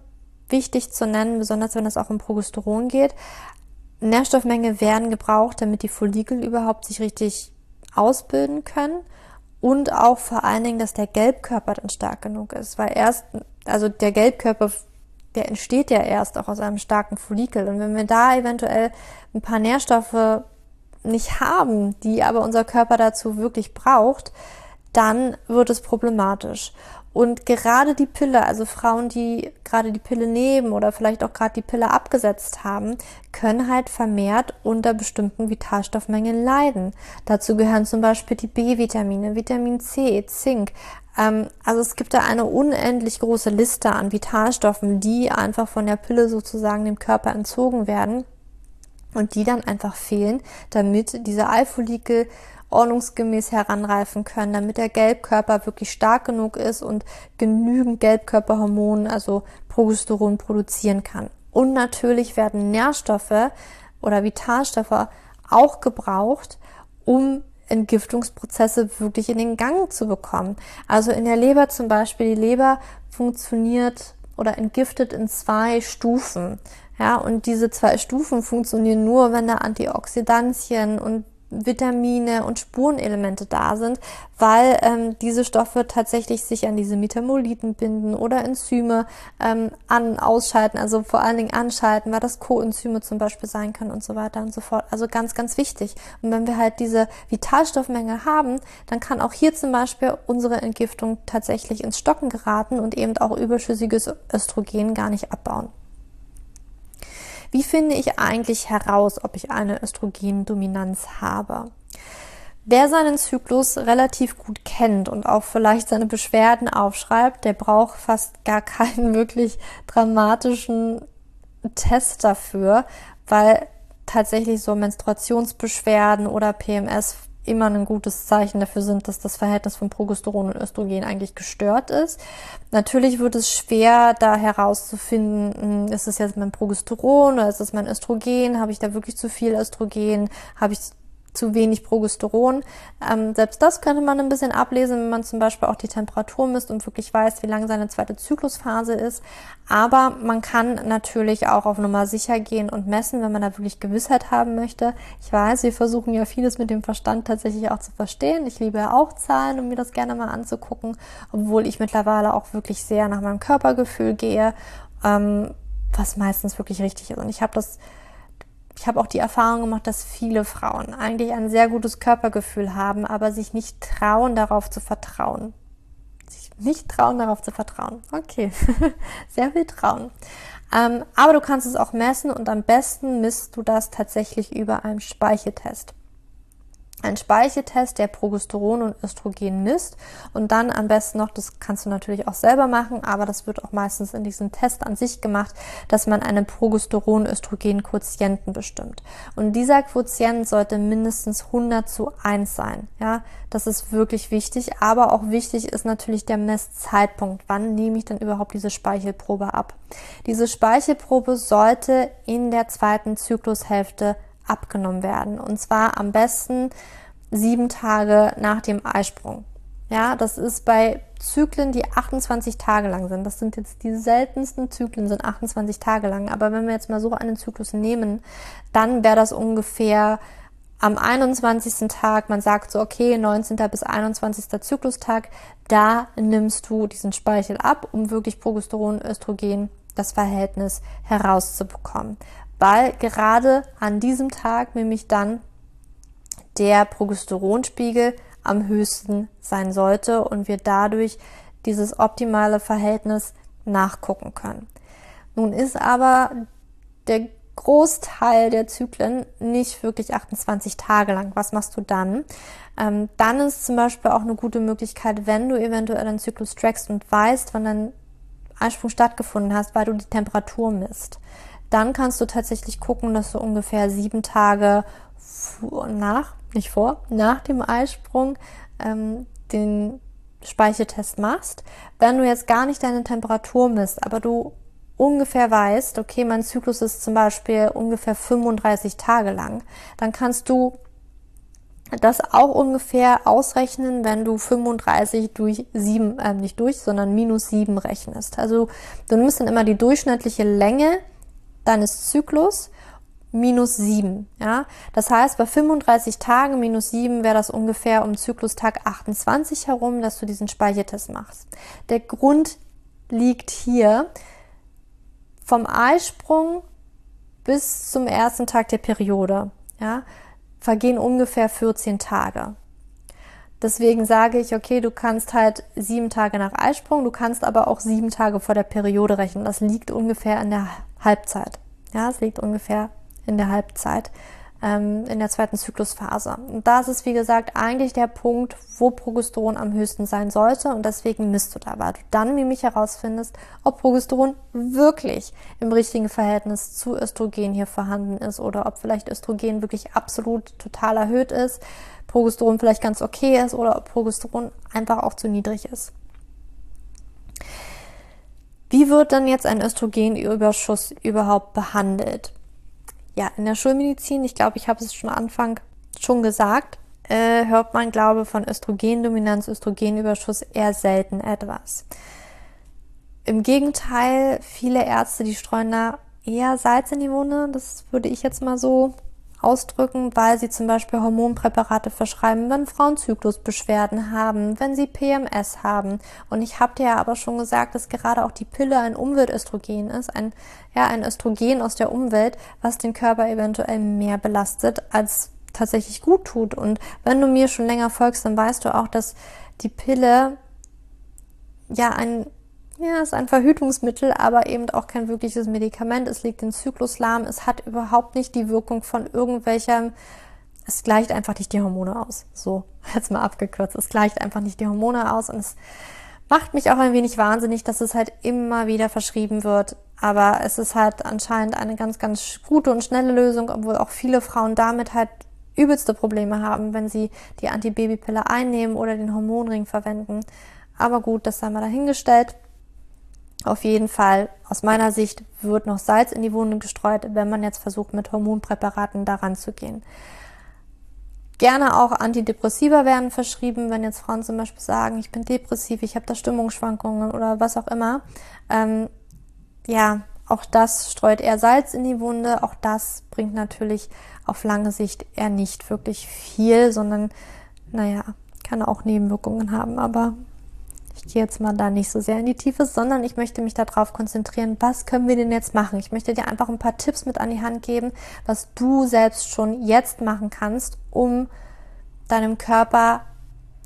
wichtig zu nennen, besonders wenn es auch um Progesteron geht. Nährstoffmenge werden gebraucht, damit die Follikel überhaupt sich richtig ausbilden können und auch vor allen Dingen, dass der Gelbkörper dann stark genug ist, weil erst, also der Gelbkörper, der entsteht ja erst auch aus einem starken Follikel und wenn wir da eventuell ein paar Nährstoffe nicht haben, die aber unser Körper dazu wirklich braucht, dann wird es problematisch. Und gerade die Pille, also Frauen, die gerade die Pille nehmen oder vielleicht auch gerade die Pille abgesetzt haben, können halt vermehrt unter bestimmten Vitalstoffmengen leiden. Dazu gehören zum Beispiel die B-Vitamine, Vitamin C, Zink. Ähm, also es gibt da eine unendlich große Liste an Vitalstoffen, die einfach von der Pille sozusagen dem Körper entzogen werden und die dann einfach fehlen, damit diese Eifollikel ordnungsgemäß heranreifen können, damit der Gelbkörper wirklich stark genug ist und genügend Gelbkörperhormone, also Progesteron produzieren kann. Und natürlich werden Nährstoffe oder Vitalstoffe auch gebraucht, um Entgiftungsprozesse wirklich in den Gang zu bekommen. Also in der Leber zum Beispiel, die Leber funktioniert oder entgiftet in zwei Stufen. Ja, und diese zwei Stufen funktionieren nur, wenn da Antioxidantien und Vitamine und Spurenelemente da sind, weil ähm, diese Stoffe tatsächlich sich an diese Metaboliten binden oder Enzyme ähm, an ausschalten, also vor allen Dingen anschalten, weil das Coenzyme zum Beispiel sein können und so weiter und so fort. Also ganz, ganz wichtig. Und wenn wir halt diese Vitalstoffmenge haben, dann kann auch hier zum Beispiel unsere Entgiftung tatsächlich ins Stocken geraten und eben auch überschüssiges Östrogen gar nicht abbauen. Wie finde ich eigentlich heraus, ob ich eine Östrogendominanz habe? Wer seinen Zyklus relativ gut kennt und auch vielleicht seine Beschwerden aufschreibt, der braucht fast gar keinen *laughs* wirklich dramatischen Test dafür, weil tatsächlich so Menstruationsbeschwerden oder PMS immer ein gutes Zeichen dafür sind, dass das Verhältnis von Progesteron und Östrogen eigentlich gestört ist. Natürlich wird es schwer, da herauszufinden, hm, ist es jetzt mein Progesteron oder ist es mein Östrogen? Habe ich da wirklich zu viel Östrogen? Habe ich zu wenig Progesteron. Ähm, selbst das könnte man ein bisschen ablesen, wenn man zum Beispiel auch die Temperatur misst und wirklich weiß, wie lange seine zweite Zyklusphase ist. Aber man kann natürlich auch auf Nummer sicher gehen und messen, wenn man da wirklich Gewissheit haben möchte. Ich weiß, wir versuchen ja vieles mit dem Verstand tatsächlich auch zu verstehen. Ich liebe ja auch Zahlen, um mir das gerne mal anzugucken, obwohl ich mittlerweile auch wirklich sehr nach meinem Körpergefühl gehe, ähm, was meistens wirklich richtig ist. Und ich habe das ich habe auch die Erfahrung gemacht, dass viele Frauen eigentlich ein sehr gutes Körpergefühl haben, aber sich nicht trauen, darauf zu vertrauen. Sich nicht trauen, darauf zu vertrauen. Okay, *laughs* sehr viel trauen. Ähm, aber du kannst es auch messen und am besten misst du das tatsächlich über einen Speicheltest ein Speicheltest, der Progesteron und Östrogen misst und dann am besten noch, das kannst du natürlich auch selber machen, aber das wird auch meistens in diesem Test an sich gemacht, dass man einen Progesteron-Östrogen-Quotienten bestimmt. Und dieser Quotient sollte mindestens 100 zu 1 sein. Ja, das ist wirklich wichtig, aber auch wichtig ist natürlich der Messzeitpunkt. Wann nehme ich denn überhaupt diese Speichelprobe ab? Diese Speichelprobe sollte in der zweiten Zyklushälfte abgenommen werden. Und zwar am besten sieben Tage nach dem Eisprung. Ja, das ist bei Zyklen, die 28 Tage lang sind. Das sind jetzt die seltensten Zyklen, sind 28 Tage lang. Aber wenn wir jetzt mal so einen Zyklus nehmen, dann wäre das ungefähr am 21. Tag, man sagt so, okay, 19. bis 21. Zyklustag, da nimmst du diesen Speichel ab, um wirklich Progesteron, Östrogen, das Verhältnis herauszubekommen weil gerade an diesem Tag nämlich dann der Progesteronspiegel am höchsten sein sollte und wir dadurch dieses optimale Verhältnis nachgucken können. Nun ist aber der Großteil der Zyklen nicht wirklich 28 Tage lang. Was machst du dann? Ähm, dann ist zum Beispiel auch eine gute Möglichkeit, wenn du eventuell einen Zyklus trackst und weißt, wann dein Einsprung stattgefunden hast, weil du die Temperatur misst dann kannst du tatsächlich gucken, dass du ungefähr sieben Tage nach, nicht vor, nach dem Eisprung ähm, den Speicheltest machst. Wenn du jetzt gar nicht deine Temperatur misst, aber du ungefähr weißt, okay, mein Zyklus ist zum Beispiel ungefähr 35 Tage lang, dann kannst du das auch ungefähr ausrechnen, wenn du 35 durch 7, äh, nicht durch, sondern minus 7 rechnest. Also du nimmst dann immer die durchschnittliche Länge deines Zyklus minus 7. Ja? Das heißt, bei 35 Tagen minus 7 wäre das ungefähr um Zyklustag 28 herum, dass du diesen Speicheltest machst. Der Grund liegt hier vom Eisprung bis zum ersten Tag der Periode. Ja? Vergehen ungefähr 14 Tage. Deswegen sage ich, okay, du kannst halt sieben Tage nach Eisprung, du kannst aber auch sieben Tage vor der Periode rechnen. Das liegt ungefähr in der Halbzeit. Ja, es liegt ungefähr in der Halbzeit, ähm, in der zweiten Zyklusphase. Und da ist wie gesagt, eigentlich der Punkt, wo Progesteron am höchsten sein sollte. Und deswegen misst du da, weil du dann nämlich herausfindest, ob Progesteron wirklich im richtigen Verhältnis zu Östrogen hier vorhanden ist oder ob vielleicht Östrogen wirklich absolut total erhöht ist Progesteron vielleicht ganz okay ist oder ob Progesteron einfach auch zu niedrig ist. Wie wird dann jetzt ein Östrogenüberschuss überhaupt behandelt? Ja, in der Schulmedizin, ich glaube, ich habe es schon Anfang schon gesagt, äh, hört man, glaube von Östrogendominanz, Östrogenüberschuss eher selten etwas. Im Gegenteil, viele Ärzte, die streuen da eher Salz in die Wunde. Das würde ich jetzt mal so ausdrücken, weil sie zum Beispiel Hormonpräparate verschreiben, wenn Frauen Zyklusbeschwerden haben, wenn sie PMS haben. Und ich habe dir ja aber schon gesagt, dass gerade auch die Pille ein Umweltöstrogen ist, ein, ja, ein Östrogen aus der Umwelt, was den Körper eventuell mehr belastet, als tatsächlich gut tut. Und wenn du mir schon länger folgst, dann weißt du auch, dass die Pille ja ein ja, ist ein Verhütungsmittel, aber eben auch kein wirkliches Medikament. Es liegt in Zyklus lahm. Es hat überhaupt nicht die Wirkung von irgendwelchem. Es gleicht einfach nicht die Hormone aus. So, *laughs* jetzt mal abgekürzt. Es gleicht einfach nicht die Hormone aus und es macht mich auch ein wenig wahnsinnig, dass es halt immer wieder verschrieben wird. Aber es ist halt anscheinend eine ganz, ganz gute und schnelle Lösung, obwohl auch viele Frauen damit halt übelste Probleme haben, wenn sie die Antibabypille einnehmen oder den Hormonring verwenden. Aber gut, das sei mal dahingestellt. Auf jeden Fall, aus meiner Sicht, wird noch Salz in die Wunde gestreut, wenn man jetzt versucht, mit Hormonpräparaten daran zu gehen. Gerne auch Antidepressiva werden verschrieben, wenn jetzt Frauen zum Beispiel sagen, ich bin depressiv, ich habe da Stimmungsschwankungen oder was auch immer. Ähm, ja, auch das streut eher Salz in die Wunde. Auch das bringt natürlich auf lange Sicht eher nicht wirklich viel, sondern, naja, kann auch Nebenwirkungen haben. Aber ich gehe jetzt mal da nicht so sehr in die Tiefe, sondern ich möchte mich darauf konzentrieren, was können wir denn jetzt machen? Ich möchte dir einfach ein paar Tipps mit an die Hand geben, was du selbst schon jetzt machen kannst, um deinem Körper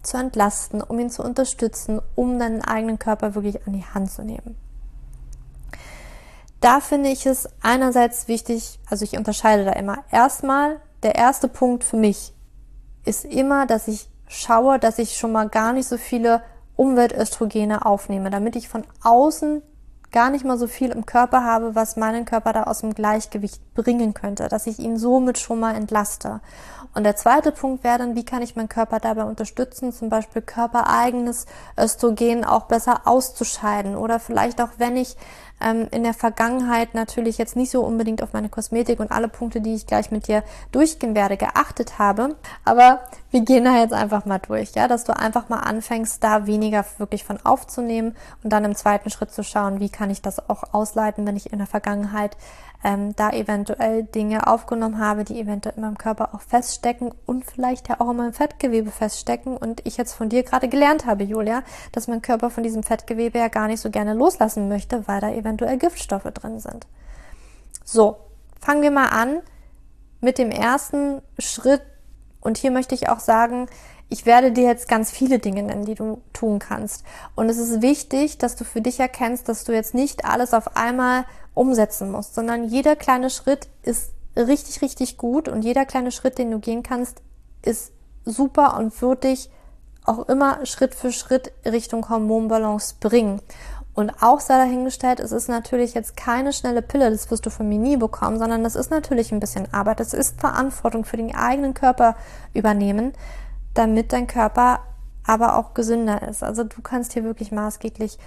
zu entlasten, um ihn zu unterstützen, um deinen eigenen Körper wirklich an die Hand zu nehmen. Da finde ich es einerseits wichtig, also ich unterscheide da immer. Erstmal, der erste Punkt für mich ist immer, dass ich schaue, dass ich schon mal gar nicht so viele Umweltöstrogene aufnehme, damit ich von außen gar nicht mal so viel im Körper habe, was meinen Körper da aus dem Gleichgewicht bringen könnte, dass ich ihn somit schon mal entlaste. Und der zweite Punkt wäre dann, wie kann ich meinen Körper dabei unterstützen, zum Beispiel körpereigenes Östrogen auch besser auszuscheiden oder vielleicht auch, wenn ich ähm, in der Vergangenheit natürlich jetzt nicht so unbedingt auf meine Kosmetik und alle Punkte, die ich gleich mit dir durchgehen werde, geachtet habe. Aber wir gehen da jetzt einfach mal durch, ja, dass du einfach mal anfängst, da weniger wirklich von aufzunehmen und dann im zweiten Schritt zu schauen, wie kann ich das auch ausleiten, wenn ich in der Vergangenheit ähm, da eventuell Dinge aufgenommen habe, die eventuell in meinem Körper auch feststecken und vielleicht ja auch in meinem Fettgewebe feststecken und ich jetzt von dir gerade gelernt habe, Julia, dass mein Körper von diesem Fettgewebe ja gar nicht so gerne loslassen möchte, weil da eventuell Giftstoffe drin sind. So, fangen wir mal an mit dem ersten Schritt und hier möchte ich auch sagen, ich werde dir jetzt ganz viele Dinge nennen, die du tun kannst. Und es ist wichtig, dass du für dich erkennst, dass du jetzt nicht alles auf einmal umsetzen musst, sondern jeder kleine Schritt ist richtig, richtig gut und jeder kleine Schritt, den du gehen kannst, ist super und wird dich auch immer Schritt für Schritt Richtung Hormonbalance bringen. Und auch sei dahingestellt, es ist natürlich jetzt keine schnelle Pille, das wirst du von mir nie bekommen, sondern das ist natürlich ein bisschen Arbeit. Das ist Verantwortung für den eigenen Körper übernehmen, damit dein Körper aber auch gesünder ist. Also du kannst hier wirklich maßgeblich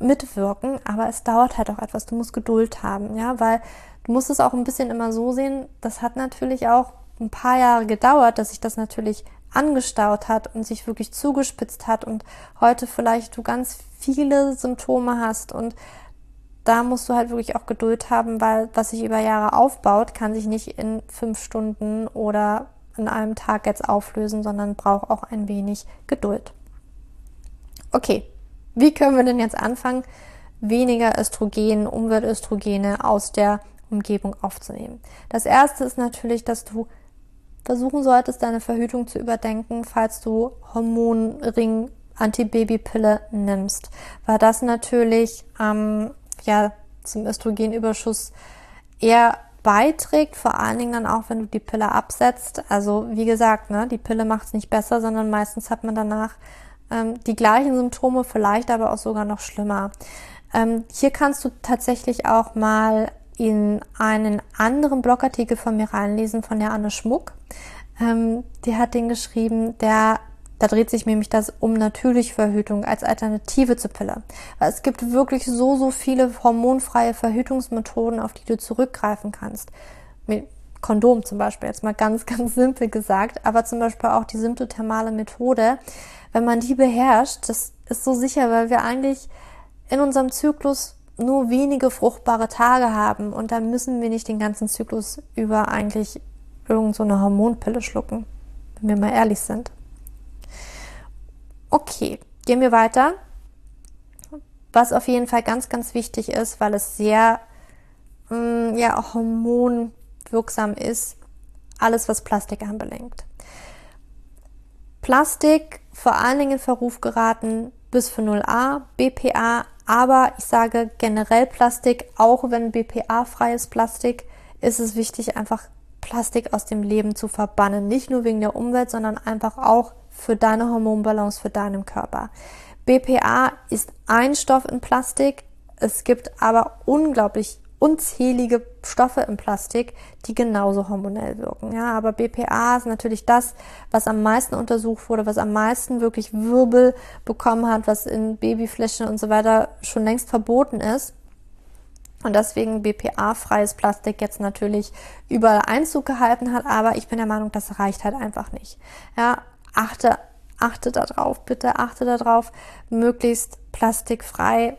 mitwirken, aber es dauert halt auch etwas. Du musst Geduld haben, ja, weil du musst es auch ein bisschen immer so sehen. Das hat natürlich auch ein paar Jahre gedauert, dass sich das natürlich angestaut hat und sich wirklich zugespitzt hat und heute vielleicht du ganz viele Symptome hast und da musst du halt wirklich auch Geduld haben, weil was sich über Jahre aufbaut, kann sich nicht in fünf Stunden oder in einem Tag jetzt auflösen, sondern braucht auch ein wenig Geduld. Okay, wie können wir denn jetzt anfangen, weniger Östrogen, Umweltöstrogene aus der Umgebung aufzunehmen? Das erste ist natürlich, dass du versuchen solltest, deine Verhütung zu überdenken, falls du Hormonring Antibabypille nimmst, weil das natürlich ähm, ja zum Östrogenüberschuss eher beiträgt, vor allen Dingen dann auch, wenn du die Pille absetzt. Also wie gesagt, ne, die Pille macht es nicht besser, sondern meistens hat man danach ähm, die gleichen Symptome, vielleicht aber auch sogar noch schlimmer. Ähm, hier kannst du tatsächlich auch mal in einen anderen Blogartikel von mir reinlesen, von der Anne Schmuck. Ähm, die hat den geschrieben, der da dreht sich nämlich das um natürliche Verhütung als Alternative zur Pille. Weil es gibt wirklich so, so viele hormonfreie Verhütungsmethoden, auf die du zurückgreifen kannst. Mit Kondom zum Beispiel, jetzt mal ganz, *laughs* ganz simpel gesagt, aber zum Beispiel auch die symptothermale Methode. Wenn man die beherrscht, das ist so sicher, weil wir eigentlich in unserem Zyklus nur wenige fruchtbare Tage haben und dann müssen wir nicht den ganzen Zyklus über eigentlich irgend so Hormonpille schlucken, wenn wir mal ehrlich sind. Okay, gehen wir weiter. Was auf jeden Fall ganz, ganz wichtig ist, weil es sehr mh, mm, ja, hormonwirksam ist, alles, was Plastik anbelangt. Plastik vor allen Dingen in Verruf geraten bis für 0a, BPA, aber ich sage generell Plastik, auch wenn BPA-freies Plastik, ist es wichtig, einfach Plastik aus dem Leben zu verbannen. Nicht nur wegen der Umwelt, sondern einfach auch für deine Hormonbalance, für deinen Körper. BPA ist ein Stoff in Plastik. Es gibt aber unglaublich unzählige Stoffe im Plastik, die genauso hormonell wirken. Ja, aber BPA ist natürlich das, was am meisten untersucht wurde, was am meisten wirklich Wirbel bekommen hat, was in Babyflächen und so weiter schon längst verboten ist. Und deswegen BPA-freies Plastik jetzt natürlich überall Einzug gehalten hat, aber ich bin der Meinung, das reicht halt einfach nicht. Ja, achte, achte darauf, bitte achte darauf, möglichst plastikfrei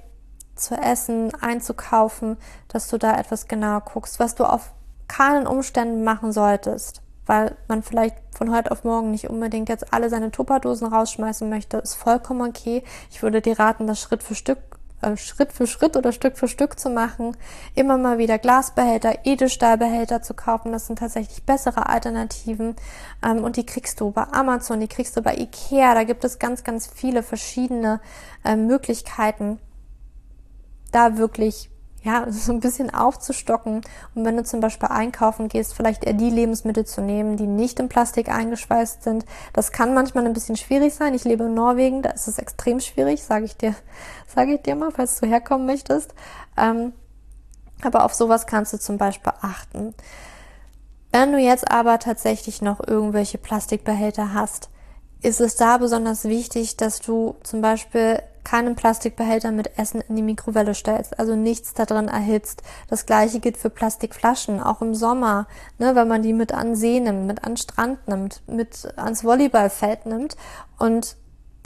zu essen, einzukaufen, dass du da etwas genauer guckst, was du auf keinen Umständen machen solltest, weil man vielleicht von heute auf morgen nicht unbedingt jetzt alle seine Tupperdosen rausschmeißen möchte, ist vollkommen okay. Ich würde dir raten, das Schritt für Stück Schritt für Schritt oder Stück für Stück zu machen, immer mal wieder Glasbehälter, Edelstahlbehälter zu kaufen. Das sind tatsächlich bessere Alternativen. Ähm, und die kriegst du bei Amazon, die kriegst du bei Ikea. Da gibt es ganz, ganz viele verschiedene äh, Möglichkeiten, da wirklich ja, so ein bisschen aufzustocken. Und wenn du zum Beispiel einkaufen gehst, vielleicht eher die Lebensmittel zu nehmen, die nicht in Plastik eingeschweißt sind. Das kann manchmal ein bisschen schwierig sein. Ich lebe in Norwegen, da ist es extrem schwierig, sage ich dir, *laughs* sage ich dir mal, falls du herkommen möchtest. Ähm, aber auf sowas kannst du zum Beispiel achten. Wenn du jetzt aber tatsächlich noch irgendwelche Plastikbehälter hast, ist es da besonders wichtig, dass du zum Beispiel keinen Plastikbehälter mit Essen in die Mikrowelle stellst, also nichts da drin erhitzt. Das gleiche gilt für Plastikflaschen, auch im Sommer, ne, wenn man die mit an See nimmt, mit an Strand nimmt, mit ans Volleyballfeld nimmt und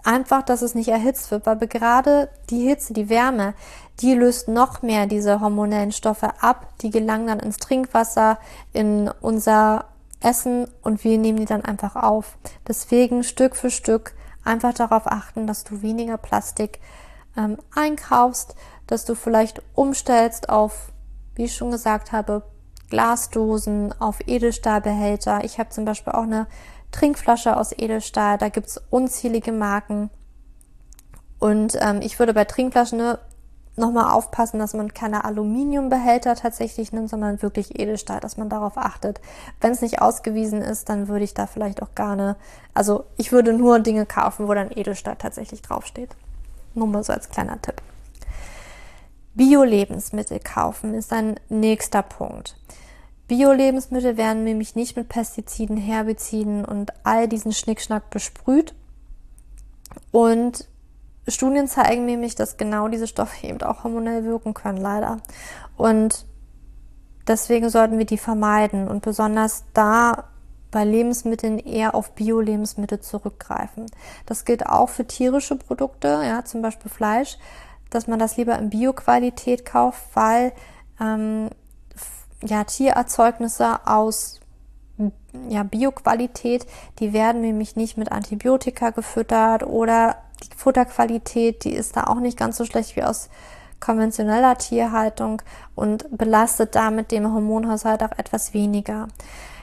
einfach, dass es nicht erhitzt wird, weil gerade die Hitze, die Wärme, die löst noch mehr diese hormonellen Stoffe ab, die gelangen dann ins Trinkwasser, in unser Essen und wir nehmen die dann einfach auf. Deswegen Stück für Stück einfach darauf achten, dass du weniger Plastik ähm, einkaufst, dass du vielleicht umstellst auf, wie ich schon gesagt habe, Glasdosen, auf Edelstahlbehälter. Ich habe zum Beispiel auch eine Trinkflasche aus Edelstahl, da gibt's unzählige Marken. Und ähm, ich würde bei Trinkflaschen ne, nochmal aufpassen, dass man keine Aluminiumbehälter tatsächlich nimmt, sondern wirklich Edelstahl, dass man darauf achtet. Wenn es nicht ausgewiesen ist, dann würde ich da vielleicht auch gerne, also ich würde nur Dinge kaufen, wo dann Edelstahl tatsächlich draufsteht. Nur mal so als kleiner Tipp. Bio-Lebensmittel kaufen ist ein nächster Punkt. Bio-Lebensmittel werden nämlich nicht mit Pestiziden, Herbiziden und all diesen Schnickschnack besprüht. Und Studien zeigen nämlich, dass genau diese Stoffe eben auch hormonell wirken können, leider. Und deswegen sollten wir die vermeiden und besonders da bei Lebensmitteln eher auf Bio-Lebensmittel zurückgreifen. Das gilt auch für tierische Produkte, ja, zum Beispiel Fleisch, dass man das lieber in Bio-Qualität kauft, weil ähm, ja, Tiererzeugnisse aus ja, Bioqualität, die werden nämlich nicht mit Antibiotika gefüttert oder die Futterqualität, die ist da auch nicht ganz so schlecht wie aus konventioneller Tierhaltung und belastet damit dem Hormonhaushalt auch etwas weniger.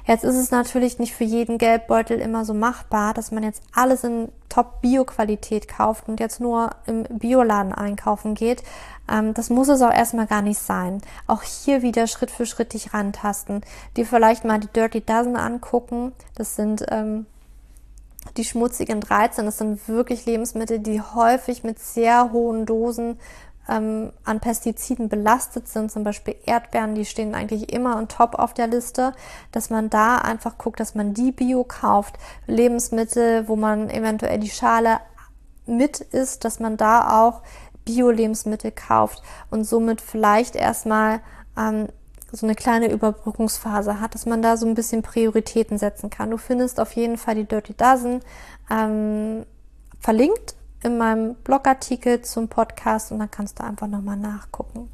Jetzt ist es natürlich nicht für jeden Geldbeutel immer so machbar, dass man jetzt alles in Top-Bio-Qualität kauft und jetzt nur im Bioladen einkaufen geht. Ähm, das muss es auch erstmal gar nicht sein. Auch hier wieder Schritt für Schritt dich rantasten. Dir vielleicht mal die Dirty Dozen angucken. Das sind ähm, die schmutzigen 13. Das sind wirklich Lebensmittel, die häufig mit sehr hohen Dosen ähm, an Pestiziden belastet sind, zum Beispiel Erdbeeren, die stehen eigentlich immer on top auf der Liste, dass man da einfach guckt, dass man die Bio kauft, Lebensmittel, wo man eventuell die Schale mit isst, dass man da auch Bio-Lebensmittel kauft. Und somit vielleicht erstmal ähm, so eine kleine Überbrückungsphase hat, dass man da so ein bisschen Prioritäten setzen kann. Du findest auf jeden Fall die Dirty Dozen ähm, verlinkt in meinem Blogartikel zum Podcast und dann kannst du einfach nochmal nachgucken.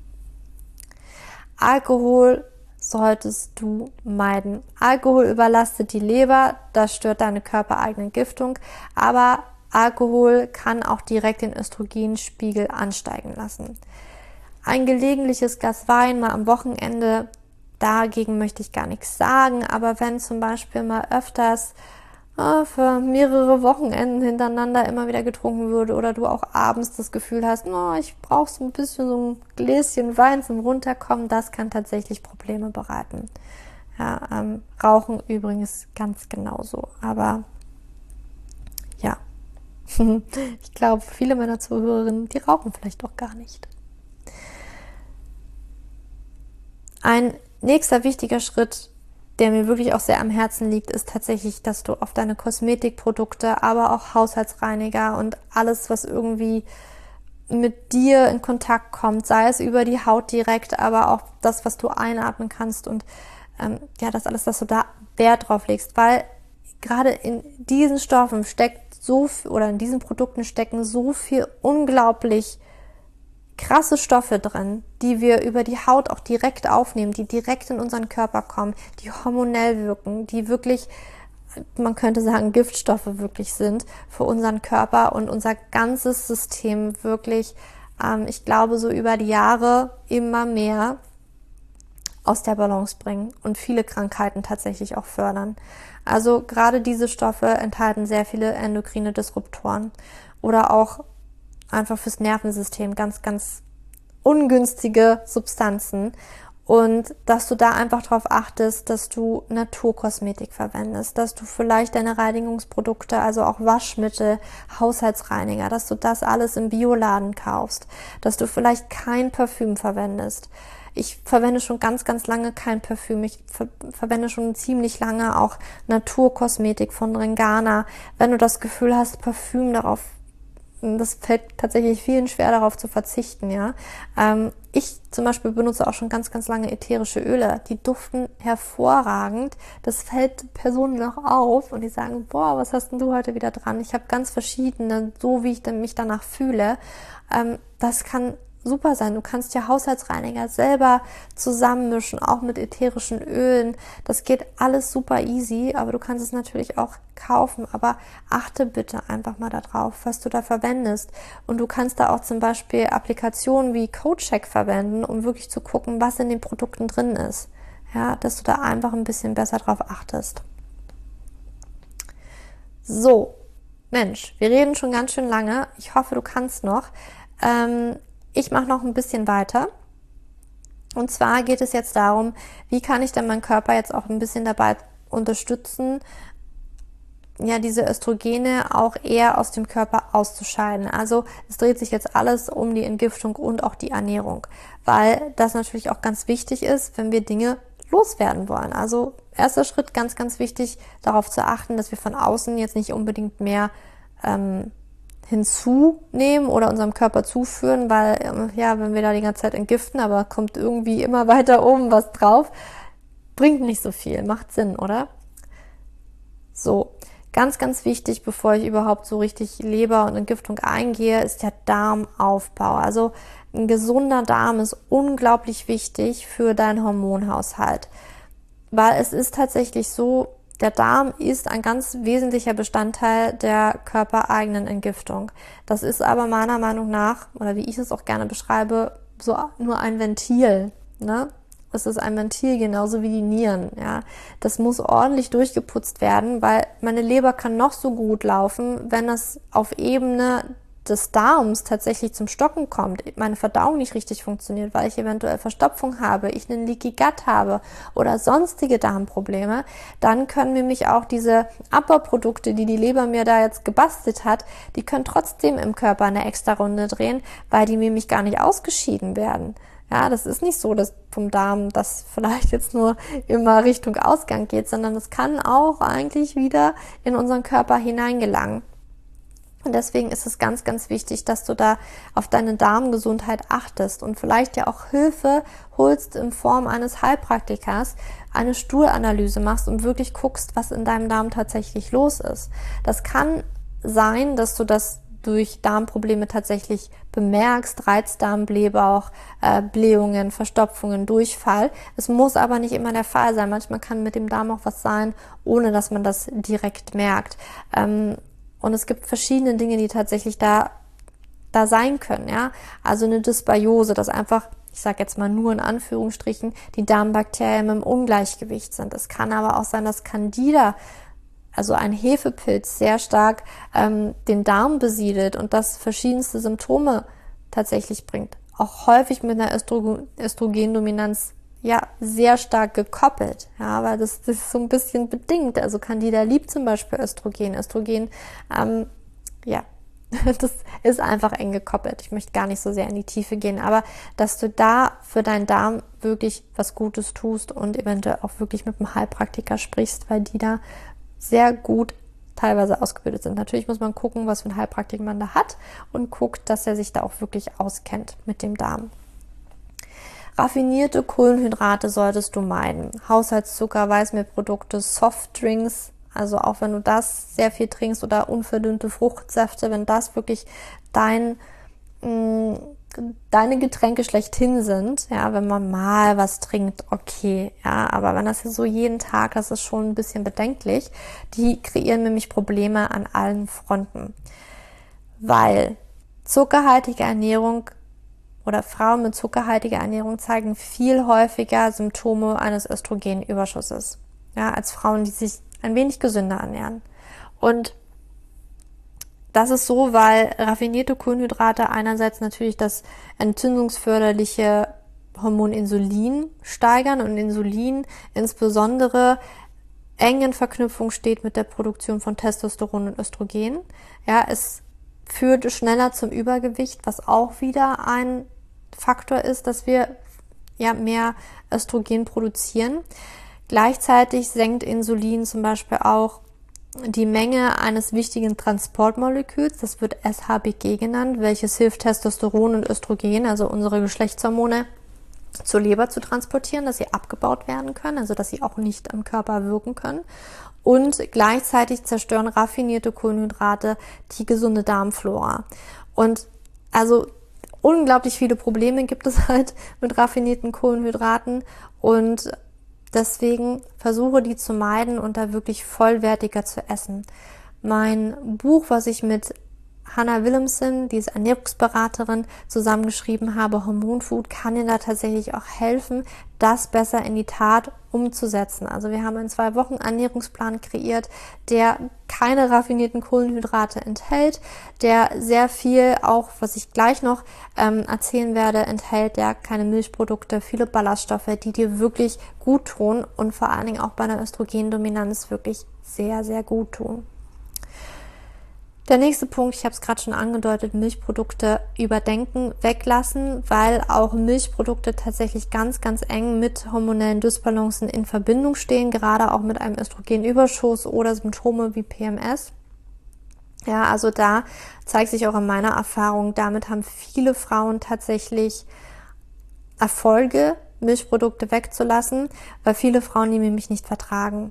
Alkohol solltest du meiden. Alkohol überlastet die Leber, das stört deine körpereigene Giftung, aber Alkohol kann auch direkt den Östrogenspiegel ansteigen lassen. Ein gelegentliches Glas Wein mal am Wochenende, dagegen möchte ich gar nichts sagen, aber wenn zum Beispiel mal öfters äh, für mehrere Wochenenden hintereinander immer wieder getrunken würde oder du auch abends das Gefühl hast, oh, ich brauche so ein bisschen so ein Gläschen Wein zum Runterkommen, das kann tatsächlich Probleme bereiten. Ja, ähm, Rauchen übrigens ganz genauso, aber ja, *laughs* ich glaube, viele meiner Zuhörerinnen, die rauchen vielleicht auch gar nicht. Ein nächster wichtiger Schritt, der mir wirklich auch sehr am Herzen liegt, ist tatsächlich, dass du auf deine Kosmetikprodukte, aber auch Haushaltsreiniger und alles, was irgendwie mit dir in Kontakt kommt, sei es über die Haut direkt, aber auch das, was du einatmen kannst und ähm, ja, das alles, dass du da Wert drauf legst, weil gerade in diesen Stoffen steckt so oder in diesen Produkten stecken so viel unglaublich krasse Stoffe drin, die wir über die Haut auch direkt aufnehmen, die direkt in unseren Körper kommen, die hormonell wirken, die wirklich man könnte sagen, Giftstoffe wirklich sind für unseren Körper und unser ganzes System wirklich, ähm, ich glaube, so über die Jahre immer mehr aus der Balance bringen und viele Krankheiten tatsächlich auch fördern. Also gerade diese Stoffe enthalten sehr viele endokrine Disruptoren oder auch einfach fürs Nervensystem ganz, ganz ungünstige Substanzen und dass du da einfach darauf achtest, dass du Naturkosmetik verwendest, dass du vielleicht deine Reinigungsprodukte, also auch Waschmittel, Haushaltsreiniger, dass du das alles im Bioladen kaufst, dass du vielleicht kein Parfüm verwendest. Ich verwende schon ganz, ganz lange kein Parfüm. Ich ver verwende schon ziemlich lange auch Naturkosmetik von Ringana. Wenn du das Gefühl hast, Parfüm darauf das fällt tatsächlich vielen schwer, darauf zu verzichten, ja. Ähm, ich zum Beispiel benutze auch schon ganz, ganz lange ätherische Öle. Die duften hervorragend. Das fällt Personen noch auf und die sagen, boah, was hast denn du heute wieder dran? Ich habe ganz verschiedene, so wie ich mich danach fühle. Ähm, das kann super sein. Du kannst ja Haushaltsreiniger selber zusammenmischen, auch mit ätherischen Ölen. Das geht alles super easy, aber du kannst es natürlich auch kaufen. Aber achte bitte einfach mal darauf, was du da verwendest. Und du kannst da auch zum Beispiel Applikationen wie CodeCheck verwenden, um wirklich zu gucken, was in den Produkten drin ist. Ja, dass du da einfach ein bisschen besser drauf achtest. So, Mensch, wir reden schon ganz schön lange. Ich hoffe, du kannst noch. Ähm, ich mache noch ein bisschen weiter. Und zwar geht es jetzt darum, wie kann ich denn meinen Körper jetzt auch ein bisschen dabei unterstützen, ja, diese Östrogene auch eher aus dem Körper auszuscheiden. Also es dreht sich jetzt alles um die Entgiftung und auch die Ernährung, weil das natürlich auch ganz wichtig ist, wenn wir Dinge loswerden wollen. Also erster Schritt ganz, ganz wichtig, darauf zu achten, dass wir von außen jetzt nicht unbedingt mehr ähm, hinzunehmen oder unserem Körper zuführen, weil ja, wenn wir da die ganze Zeit entgiften, aber kommt irgendwie immer *laughs* weiter oben was drauf, bringt nicht so viel, macht Sinn, oder? So, ganz, ganz wichtig, bevor ich überhaupt so richtig Leber und Entgiftung eingehe, ist der Darmaufbau. Also ein gesunder Darm ist unglaublich wichtig für deinen Hormonhaushalt, weil es ist tatsächlich so, der Darm ist ein ganz wesentlicher Bestandteil der körpereigenen Entgiftung. Das ist aber meiner Meinung nach, oder wie ich es auch gerne beschreibe, so nur ein Ventil. Ne? Es ist ein Ventil, genauso wie die Nieren. Ja, das muss ordentlich durchgeputzt werden, weil meine Leber kann noch so gut laufen, wenn es auf Ebene des Darms tatsächlich zum Stocken kommt, meine Verdauung nicht richtig funktioniert, weil ich eventuell Verstopfung habe, ich einen Leaky Gut habe oder sonstige Darmprobleme, dann können mich auch diese Abbauprodukte, die die Leber mir da jetzt gebastelt hat, die können trotzdem im Körper eine extra Runde drehen, weil die nämlich gar nicht ausgeschieden werden. Ja, das ist nicht so, dass vom Darm das vielleicht jetzt nur immer Richtung Ausgang geht, sondern es kann auch eigentlich wieder in unseren Körper hineingelangen. Und deswegen ist es ganz, ganz wichtig, dass du da auf deine Darmgesundheit achtest und vielleicht ja auch Hilfe holst in Form eines Heilpraktikers, eine Stuhlanalyse machst und wirklich guckst, was in deinem Darm tatsächlich los ist. Das kann sein, dass du das durch Darmprobleme tatsächlich bemerkst, Reizdarm, Blähbauch, äh, Blähungen, Verstopfungen, Durchfall. Es muss aber nicht immer der Fall sein. Manchmal kann mit dem Darm auch was sein, ohne dass man das direkt merkt. Ähm, und es gibt verschiedene Dinge, die tatsächlich da, da sein können, ja. Also eine Dysbiose, dass einfach, ich sage jetzt mal nur in Anführungsstrichen, die Darmbakterien im Ungleichgewicht sind. Es kann aber auch sein, dass Candida, also ein Hefepilz, sehr stark ähm, den Darm besiedelt und das verschiedenste Symptome tatsächlich bringt. Auch häufig mit einer Östrogendominanz ja sehr stark gekoppelt, ja, weil das, das ist so ein bisschen bedingt. Also Candida liebt zum Beispiel Östrogen. Östrogen, ähm, ja, *laughs* Das ist einfach eng gekoppelt. Ich möchte gar nicht so sehr in die Tiefe gehen, aber dass du da für deinen Darm wirklich was Gutes tust und eventuell auch wirklich mit einem Heilpraktiker sprichst, weil die da sehr gut teilweise ausgebildet sind. Natürlich muss man gucken, was für ein Heilpraktiker man da hat und guckt, dass er sich da auch wirklich auskennt mit dem Darm. Raffinierte Kohlenhydrate solltest du meiden. Haushaltszucker, Weißmehlprodukte, Softdrinks, also auch wenn du das sehr viel trinkst oder unverdünnte Fruchtsäfte, wenn das wirklich dein mh, mm, deine Getränke schlechthin sind, ja, wenn man mal was trinkt, okay, ja, aber wenn das so jeden Tag, das ist schon ein bisschen bedenklich. Die kreieren nämlich Probleme an allen Fronten, weil zuckerhaltige Ernährung oder Frauen mit zuckerhaltiger Ernährung zeigen viel häufiger Symptome eines Östrogenüberschusses, ja, als Frauen, die sich ein wenig gesünder ernähren. Und das ist so, weil raffinierte Kohlenhydrate einerseits natürlich das entzündungsförderliche Hormon Insulin steigern und Insulin insbesondere eng in Verknüpfung steht mit der Produktion von Testosteron und Östrogen. Ja, es führt schneller zum Übergewicht, was auch wieder ein Faktor ist, dass wir ja mehr Östrogen produzieren. Gleichzeitig senkt Insulin zum Beispiel auch die Menge eines wichtigen Transportmoleküls, das wird SHBG genannt, welches hilft Testosteron und Östrogen, also unsere Geschlechtshormone, zur Leber zu transportieren, dass sie abgebaut werden können, also dass sie auch nicht am Körper wirken können. Und gleichzeitig zerstören raffinierte Kohlenhydrate die gesunde Darmflora. Und also unglaublich viele Probleme gibt es halt mit raffinierten Kohlenhydraten und Deswegen versuche die zu meiden und da wirklich vollwertiger zu essen. Mein Buch, was ich mit Hannah Willemsen, die ist Ernährungsberaterin, zusammengeschrieben habe, Hormonfood, kann Ihnen da tatsächlich auch helfen, das besser in die Tat umzusetzen. Also wir haben einen zwei Wochen Ernährungsplan kreiert, der keine raffinierten Kohlenhydrate enthält, der sehr viel auch, was ich gleich noch ähm, erzählen werde, enthält, der keine Milchprodukte, viele Ballaststoffe, die dir wirklich gut tun und vor allen Dingen auch bei einer Östrogendominanz wirklich sehr, sehr gut tun. Der nächste Punkt, ich habe es gerade schon angedeutet, Milchprodukte überdenken, weglassen, weil auch Milchprodukte tatsächlich ganz, ganz eng mit hormonellen Dysbalancen in Verbindung stehen, gerade auch mit einem Östrogenüberschuss oder Symptome wie PMS. Ja, also da zeigt sich auch in meiner Erfahrung, damit haben viele Frauen tatsächlich Erfolge, Milchprodukte wegzulassen, weil viele Frauen die nämlich nicht vertragen.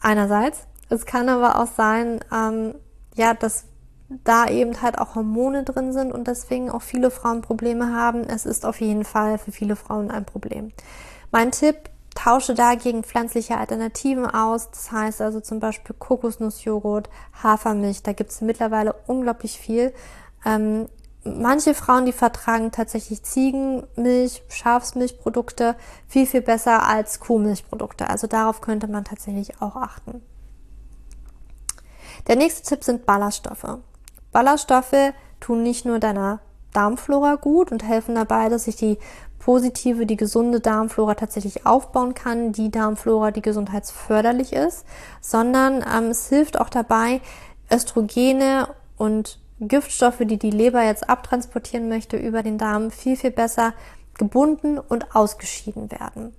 Einerseits es kann aber auch sein, ähm, ja, dass da eben halt auch Hormone drin sind und deswegen auch viele Frauen Probleme haben. Es ist auf jeden Fall für viele Frauen ein Problem. Mein Tipp, tausche dagegen pflanzliche Alternativen aus. Das heißt also zum Beispiel Kokosnussjoghurt, Hafermilch. Da gibt es mittlerweile unglaublich viel. Ähm, manche Frauen, die vertragen tatsächlich Ziegenmilch, Schafsmilchprodukte viel, viel besser als Kuhmilchprodukte. Also darauf könnte man tatsächlich auch achten. Der nächste Tipp sind Ballaststoffe. Ballaststoffe tun nicht nur deiner Darmflora gut und helfen dabei, dass sich die positive, die gesunde Darmflora tatsächlich aufbauen kann, die Darmflora, die gesundheitsförderlich ist, sondern ähm, es hilft auch dabei, Östrogene und Giftstoffe, die die Leber jetzt abtransportieren möchte, über den Darm viel, viel besser gebunden und ausgeschieden werden.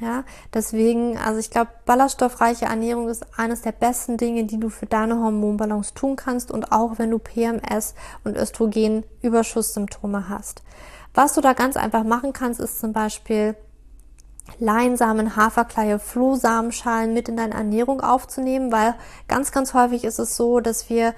Ja, deswegen, also ich glaube, ballaststoffreiche Ernährung ist eines der besten Dinge, die du für deine Hormonbalance tun kannst und auch wenn du PMS und Östrogenüberschusssymptome hast. Was du da ganz einfach machen kannst, ist zum Beispiel Leinsamen, Haferkleie, Flohsamenschalen mit in deine Ernährung aufzunehmen, weil ganz, ganz häufig ist es so, dass wir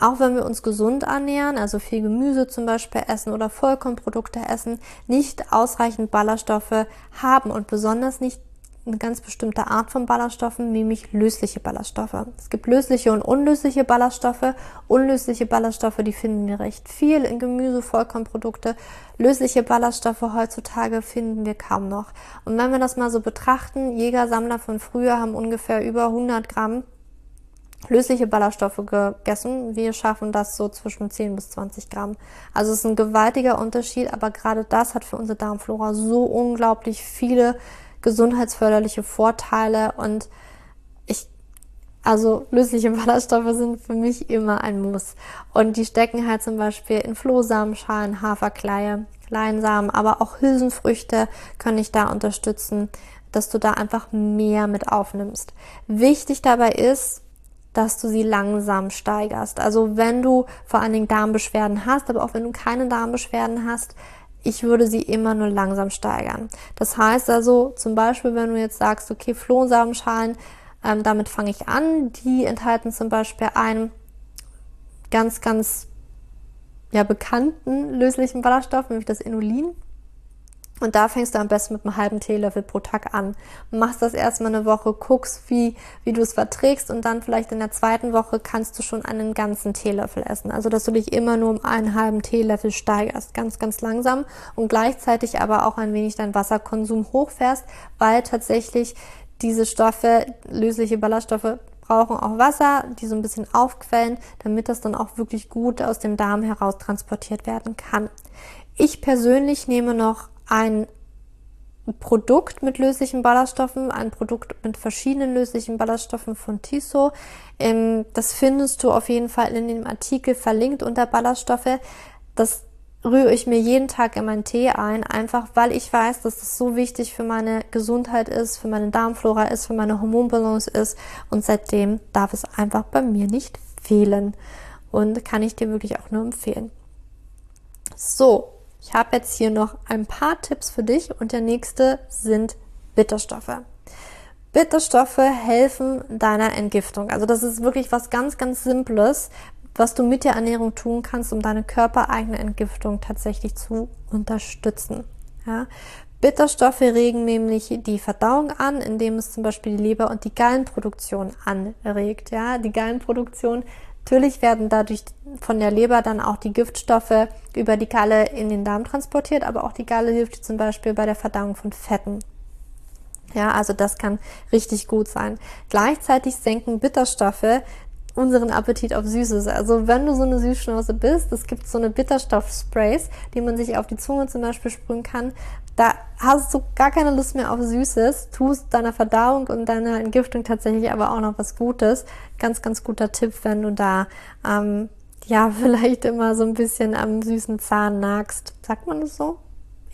auch wenn wir uns gesund ernähren, also viel Gemüse zum Beispiel essen oder Vollkornprodukte essen, nicht ausreichend Ballaststoffe haben und besonders nicht eine ganz bestimmte Art von Ballaststoffen, nämlich lösliche Ballaststoffe. Es gibt lösliche und unlösliche Ballaststoffe. Unlösliche Ballaststoffe, die finden wir recht viel in Gemüse, Vollkornprodukte. Lösliche Ballaststoffe heutzutage finden wir kaum noch. Und wenn wir das mal so betrachten, Jäger-Sammler von früher haben ungefähr über 100 Gramm lösliche Ballaststoffe gegessen. Wir schaffen das so zwischen 10 bis 20 Gramm. Also es ist ein gewaltiger Unterschied, aber gerade das hat für unsere Darmflora so unglaublich viele gesundheitsförderliche Vorteile und ich Also lösliche *laughs* Ballaststoffe sind für mich immer ein Muss. Und die stecken halt zum Beispiel in Flohsamenschalen, Haferkleie, Leinsamen, aber auch Hülsenfrüchte können dich da unterstützen, dass du da einfach mehr mit aufnimmst. Wichtig dabei ist, dass du sie langsam steigerst. Also wenn du vor allen Dingen Darmbeschwerden hast, aber auch wenn du keine Darmbeschwerden hast, ich würde sie immer nur langsam steigern. Das heißt also zum Beispiel, wenn du jetzt sagst, okay, Flohsamenschalen, ähm, damit fange ich an, die enthalten zum Beispiel einen ganz, ganz ja, bekannten löslichen Ballaststoff, nämlich das Inulin. Und da fängst du am besten mit einem halben Teelöffel pro Tag an. Machst das erstmal eine Woche, guckst, wie, wie du es verträgst und dann vielleicht in der zweiten Woche kannst du schon einen ganzen Teelöffel essen. Also, dass du dich immer nur um einen halben Teelöffel steigerst. Ganz, ganz langsam und gleichzeitig aber auch ein wenig deinen Wasserkonsum hochfährst, weil tatsächlich diese Stoffe, lösliche Ballaststoffe, brauchen auch Wasser, die so ein bisschen aufquellen, damit das dann auch wirklich gut aus dem Darm heraus transportiert werden kann. Ich persönlich nehme noch ein Produkt mit löslichen Ballaststoffen, ein Produkt mit verschiedenen löslichen Ballaststoffen von Tiso. Ähm, das findest du auf jeden Fall in dem Artikel verlinkt unter Ballaststoffe. Das rühre ich mir jeden Tag in meinen Tee ein, einfach weil ich weiß, dass das so wichtig für meine Gesundheit ist, für meine Darmflora ist, für meine Hormonbalance ist und seitdem darf es einfach bei mir nicht fehlen und kann ich dir wirklich auch nur empfehlen. So, ich habe jetzt hier noch ein paar Tipps für dich und der nächste sind Bitterstoffe. Bitterstoffe helfen deiner Entgiftung. Also das ist wirklich was ganz, ganz Simples, was du mit der Ernährung tun kannst, um deine körpereigene Entgiftung tatsächlich zu unterstützen. Ja? Bitterstoffe regen nämlich die Verdauung an, indem es zum Beispiel die Leber und die Gallenproduktion anregt. Ja, die Gallenproduktion Natürlich werden dadurch von der Leber dann auch die Giftstoffe über die Galle in den Darm transportiert, aber auch die Galle hilft zum Beispiel bei der Verdauung von Fetten. Ja, also das kann richtig gut sein. Gleichzeitig senken Bitterstoffe unseren Appetit auf Süßes. Also wenn du so eine Süßschnauze bist, es gibt so eine Bitterstoffsprays, die man sich auf die Zunge zum Beispiel sprühen kann. Da hast du gar keine Lust mehr auf Süßes, tust deiner Verdauung und deiner Entgiftung tatsächlich aber auch noch was Gutes. Ganz, ganz guter Tipp, wenn du da ähm, ja *laughs* vielleicht immer so ein bisschen am süßen Zahn nagst. Sagt man das so?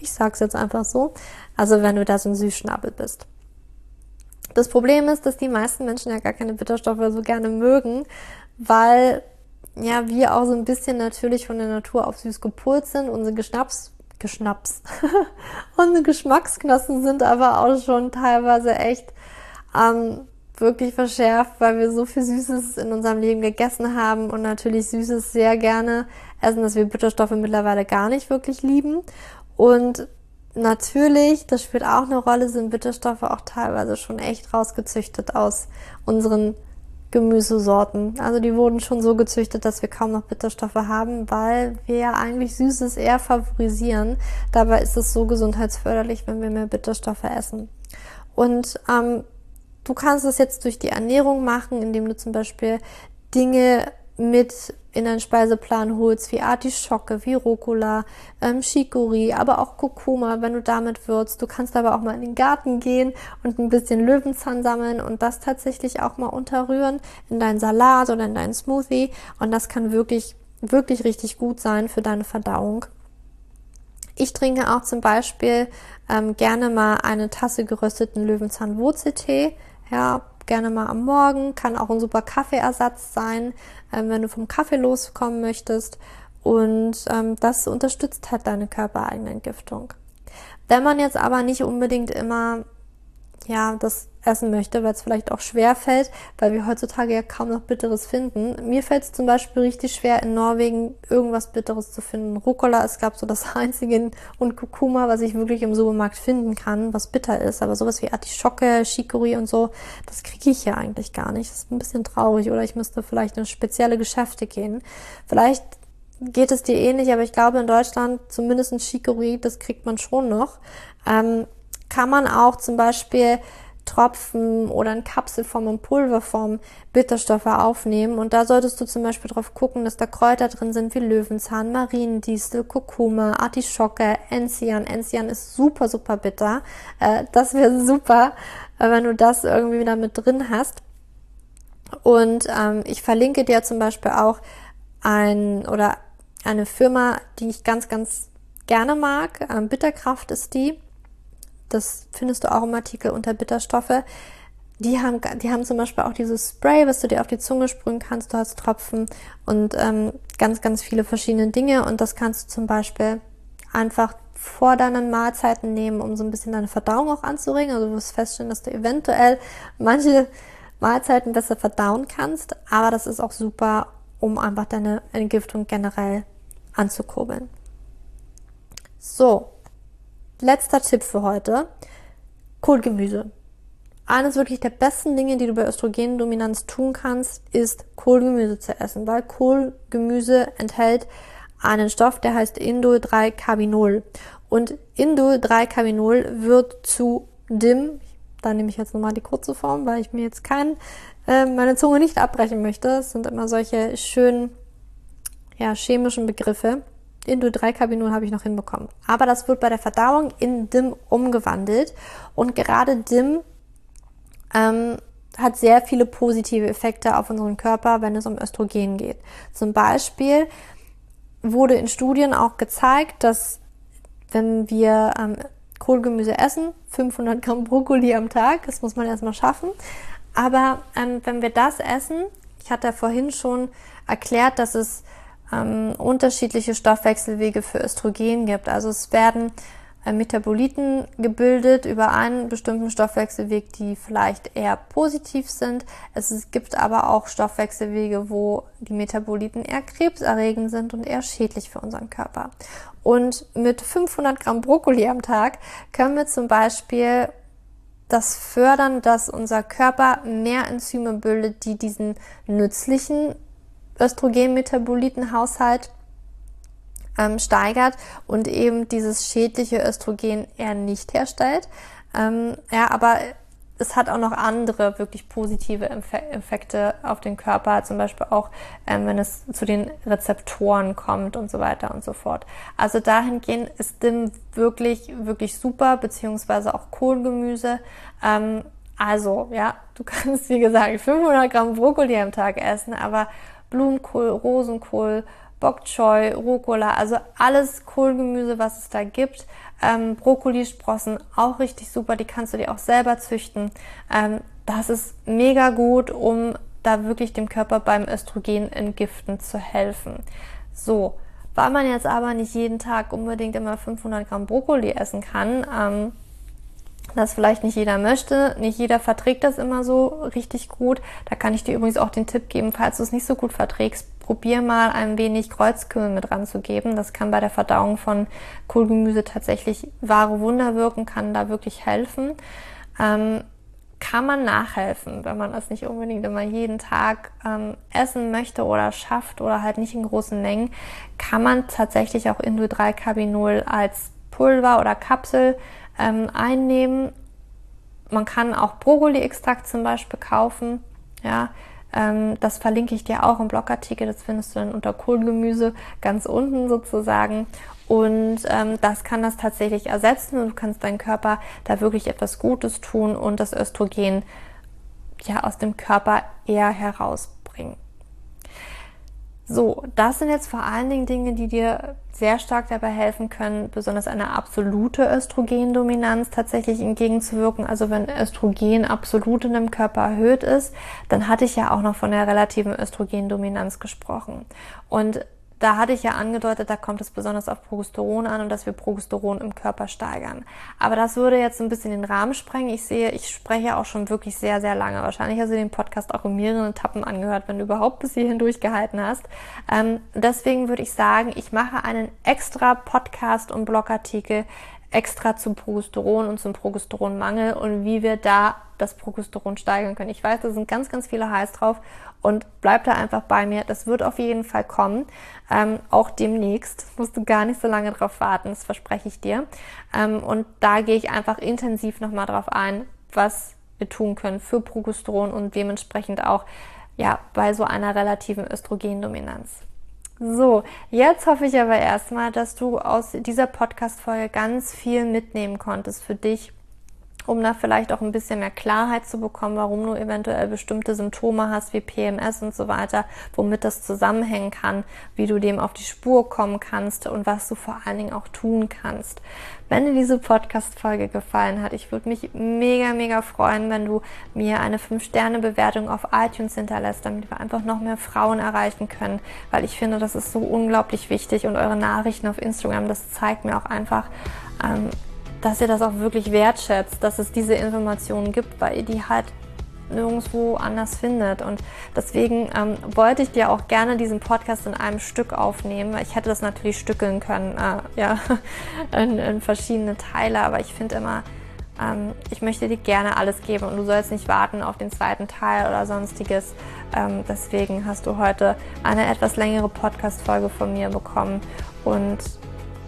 Ich sag's jetzt einfach so. Also wenn du da so ein Süßschnabel bist. Das Problem ist, dass die meisten Menschen ja gar keine Bitterstoffe so gerne mögen, weil ja wir auch so ein bisschen natürlich von der Natur auf süß gepolt sind. Unsere Geschnaps, Geschnaps, *laughs* unsere Geschmacksknospen sind aber auch schon teilweise echt ähm, wirklich verschärft, weil wir so viel Süßes in unserem Leben gegessen haben und natürlich Süßes sehr gerne essen, dass wir Bitterstoffe mittlerweile gar nicht wirklich lieben. Und natürlich, das spielt auch eine Rolle, sind Bitterstoffe auch teilweise schon echt rausgezüchtet aus unseren Gemüsesorten. Also die wurden schon so gezüchtet, dass wir kaum noch Bitterstoffe haben, weil wir eigentlich Süßes eher favorisieren. Dabei ist es so gesundheitsförderlich, wenn wir mehr Bitterstoffe essen. Und ähm, du kannst es jetzt durch die Ernährung machen, indem du zum Beispiel Dinge mit in deinen Speiseplan holst, wie Artischocke, wie Rucola, ähm, Chicorée, aber auch Kurkuma, wenn du damit würzt. Du kannst aber auch mal in den Garten gehen und ein bisschen Löwenzahn sammeln und das tatsächlich auch mal unterrühren in deinen Salat oder in deinen Smoothie. Und das kann wirklich, wirklich richtig gut sein für deine Verdauung. Ich trinke auch zum Beispiel ähm, gerne mal eine Tasse gerösteten Löwenzahnwurzeltee. Ja, gerne mal am Morgen, kann auch ein super Kaffeeersatz sein, ähm, wenn du vom Kaffee loskommen möchtest. Und ähm, das unterstützt halt deine körpereigene Entgiftung. Wenn man jetzt aber nicht unbedingt immer ja, das essen möchte, weil es vielleicht auch schwer fällt, weil wir heutzutage ja kaum noch Bitteres finden. Mir fällt es zum Beispiel richtig schwer, in Norwegen irgendwas Bitteres zu finden. Rucola es gab so das *laughs* einzige und Kurkuma, was ich wirklich im Supermarkt finden kann, was bitter ist. Aber sowas wie Artischocke, Chicorée und so, das kriege ich ja eigentlich gar nicht. Das ist ein bisschen traurig. Oder ich müsste vielleicht in spezielle Geschäfte gehen. Vielleicht geht es dir ähnlich, aber ich glaube in Deutschland zumindest ein Chicorée, das kriegt man schon noch. Ähm, kann man auch zum Beispiel Tropfen oder in Kapselform und Pulverform Bitterstoffe aufnehmen. Und da solltest du zum Beispiel drauf gucken, dass da Kräuter drin sind wie Löwenzahn, Mariendistel, Kurkuma, Artischocke, Enzian. Enzian ist super, super bitter. Äh, das wäre super, äh, wenn du das irgendwie wieder mit drin hast. Und ähm, ich verlinke dir zum Beispiel auch ein oder eine Firma, die ich ganz, ganz gerne mag. Ähm, Bitterkraft ist die. Das findest du auch im Artikel unter Bitterstoffe. Die haben, die haben zum Beispiel auch dieses Spray, was du dir auf die Zunge sprühen kannst. Du hast Tropfen und ähm, ganz, ganz viele verschiedene Dinge. Und das kannst du zum Beispiel einfach vor deinen Mahlzeiten nehmen, um so ein bisschen deine Verdauung auch anzuregen. Also du wirst feststellen, dass du eventuell manche Mahlzeiten besser verdauen kannst, aber das ist auch super, um einfach deine Entgiftung generell anzukurbeln. So, letzter Tipp für heute. Kohlgemüse. Eines wirklich der besten Dinge, die du bei Östrogendominanz tun kannst, ist Kohlgemüse zu essen, weil Kohlgemüse enthält einen Stoff, der heißt Indol-3-Carbinol. Und Indol-3-Carbinol wird zu DIM, da nehme ich jetzt nochmal die kurze Form, weil ich mir jetzt kein, äh, meine Zunge nicht abbrechen möchte. Es sind immer solche schönen, ja, chemischen Begriffe. Indol-3-Carbinol habe ich noch hinbekommen. Aber das wird bei der Verdauung in DIM umgewandelt. Und gerade DIM ähm, hat sehr viele positive Effekte auf unseren Körper, wenn es um Östrogen geht. Zum Beispiel wurde in Studien auch gezeigt, dass wenn wir ähm, Kohlgemüse essen, 500 Gramm Brokkoli am Tag, das muss man erstmal schaffen. Aber ähm, wenn wir das essen, ich hatte vorhin schon erklärt, dass es ähm, unterschiedliche Stoffwechselwege für Östrogen gibt. Also es werden äh, Metaboliten gebildet über einen bestimmten Stoffwechselweg, die vielleicht eher positiv sind. Es gibt aber auch Stoffwechselwege, wo die Metaboliten eher krebserregend sind und eher schädlich für unseren Körper. Und mit 500 Gramm Brokkoli am Tag können wir zum Beispiel das fördern, dass unser Körper mehr Enzyme bildet, die diesen nützlichen Östrogenmetabolitenhaushalt ähm, steigert und eben dieses schädliche Östrogen eher nicht herstellt. Ähm, ja, aber es hat auch noch andere wirklich positive Effekte auf den Körper, zum Beispiel auch, ähm, wenn es zu den Rezeptoren kommt und so weiter und so fort. Also dahingehend ist DIM wirklich, wirklich super, beziehungsweise auch Kohlgemüse. Ähm, also, ja, du *laughs* kannst, wie gesagt, 500 Gramm Brokkoli am Tag essen, aber Blumenkohl, Rosenkohl, Bok Choy, Rucola, also alles Kohlgemüse, was es da gibt. Ähm, Brokkolisprossen auch richtig super, die kannst du dir auch selber züchten. Ähm, das ist mega gut, um da wirklich dem Körper beim Östrogen entgiften zu helfen. So, weil man jetzt aber nicht jeden Tag unbedingt immer 500 Gramm Brokkoli essen kann, ähm, das vielleicht nicht jeder möchte, nicht jeder verträgt das immer so richtig gut. Da kann ich dir übrigens auch den Tipp geben, falls du es nicht so gut verträgst, probier mal ein wenig Kreuzkümmel mit ranzugeben. Das kann bei der Verdauung von Kohlgemüse tatsächlich wahre Wunder wirken, kann da wirklich helfen. Ähm, kann man nachhelfen, wenn man es nicht unbedingt immer jeden Tag ähm, essen möchte oder schafft oder halt nicht in großen Mengen, kann man tatsächlich auch Indol-3-Carbinol als Pulver oder Kapsel ähm, einnehmen. Man kann auch Brokkoli-Extrakt zum Beispiel kaufen. Ja, ähm, das verlinke ich dir auch im Blogartikel. Das findest du dann unter Kohlgemüse ganz unten sozusagen. Und ähm, das kann das tatsächlich ersetzen und du kannst deinem Körper da wirklich etwas Gutes tun und das Östrogen ja aus dem Körper eher herausbringen. So, das sind jetzt vor allen Dingen Dinge, die dir sehr stark dabei helfen können, besonders eine absolute Östrogendominanz tatsächlich entgegenzuwirken. Also wenn Östrogen absolut in dem Körper erhöht ist, dann hatte ich ja auch noch von der relativen Östrogendominanz gesprochen. Und da hatte ich ja angedeutet, da kommt es besonders auf Progesteron an und dass wir Progesteron im Körper steigern. Aber das würde jetzt ein bisschen den Rahmen sprengen. Ich sehe, ich spreche auch schon wirklich sehr, sehr lange. Wahrscheinlich hast du den Podcast auch in mehreren Etappen angehört, wenn du überhaupt bis hierhin durchgehalten hast. Ähm, deswegen würde ich sagen, ich mache einen extra Podcast und Blogartikel extra zum Progesteron und zum Progesteronmangel und wie wir da das Progesteron steigern können. Ich weiß, da sind ganz, ganz viele heiß drauf und bleib da einfach bei mir. Das wird auf jeden Fall kommen, ähm, auch demnächst. Musst du gar nicht so lange drauf warten, das verspreche ich dir. Ähm, und da gehe ich einfach intensiv nochmal drauf ein, was wir tun können für Progesteron und dementsprechend auch ja bei so einer relativen Östrogendominanz. So, jetzt hoffe ich aber erstmal, dass du aus dieser Podcast-Folge ganz viel mitnehmen konntest für dich um da vielleicht auch ein bisschen mehr Klarheit zu bekommen, warum du eventuell bestimmte Symptome hast, wie PMS und so weiter, womit das zusammenhängen kann, wie du dem auf die Spur kommen kannst und was du vor allen Dingen auch tun kannst. Wenn dir diese Podcast-Folge gefallen hat, ich würde mich mega, mega freuen, wenn du mir eine 5-Sterne-Bewertung auf iTunes hinterlässt, damit wir einfach noch mehr Frauen erreichen können, weil ich finde, das ist so unglaublich wichtig und eure Nachrichten auf Instagram, das zeigt mir auch einfach, ähm, dass ihr das auch wirklich wertschätzt, dass es diese Informationen gibt, weil ihr die halt nirgendwo anders findet. Und deswegen ähm, wollte ich dir auch gerne diesen Podcast in einem Stück aufnehmen. Ich hätte das natürlich stückeln können, äh, ja, *laughs* in, in, verschiedene Teile, aber ich finde immer, ähm, ich möchte dir gerne alles geben und du sollst nicht warten auf den zweiten Teil oder sonstiges. Ähm, deswegen hast du heute eine etwas längere Podcast-Folge von mir bekommen und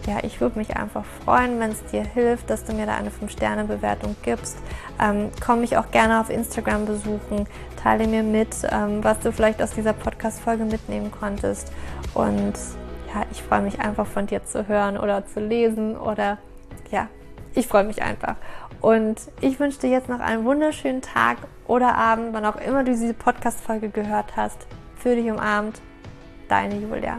ja, ich würde mich einfach freuen, wenn es dir hilft, dass du mir da eine 5-Sterne-Bewertung gibst. Ähm, komm mich auch gerne auf Instagram besuchen, teile mir mit, ähm, was du vielleicht aus dieser Podcast-Folge mitnehmen konntest. Und ja, ich freue mich einfach von dir zu hören oder zu lesen oder ja, ich freue mich einfach. Und ich wünsche dir jetzt noch einen wunderschönen Tag oder Abend, wann auch immer du diese Podcast-Folge gehört hast. Für dich umarmt, deine Julia.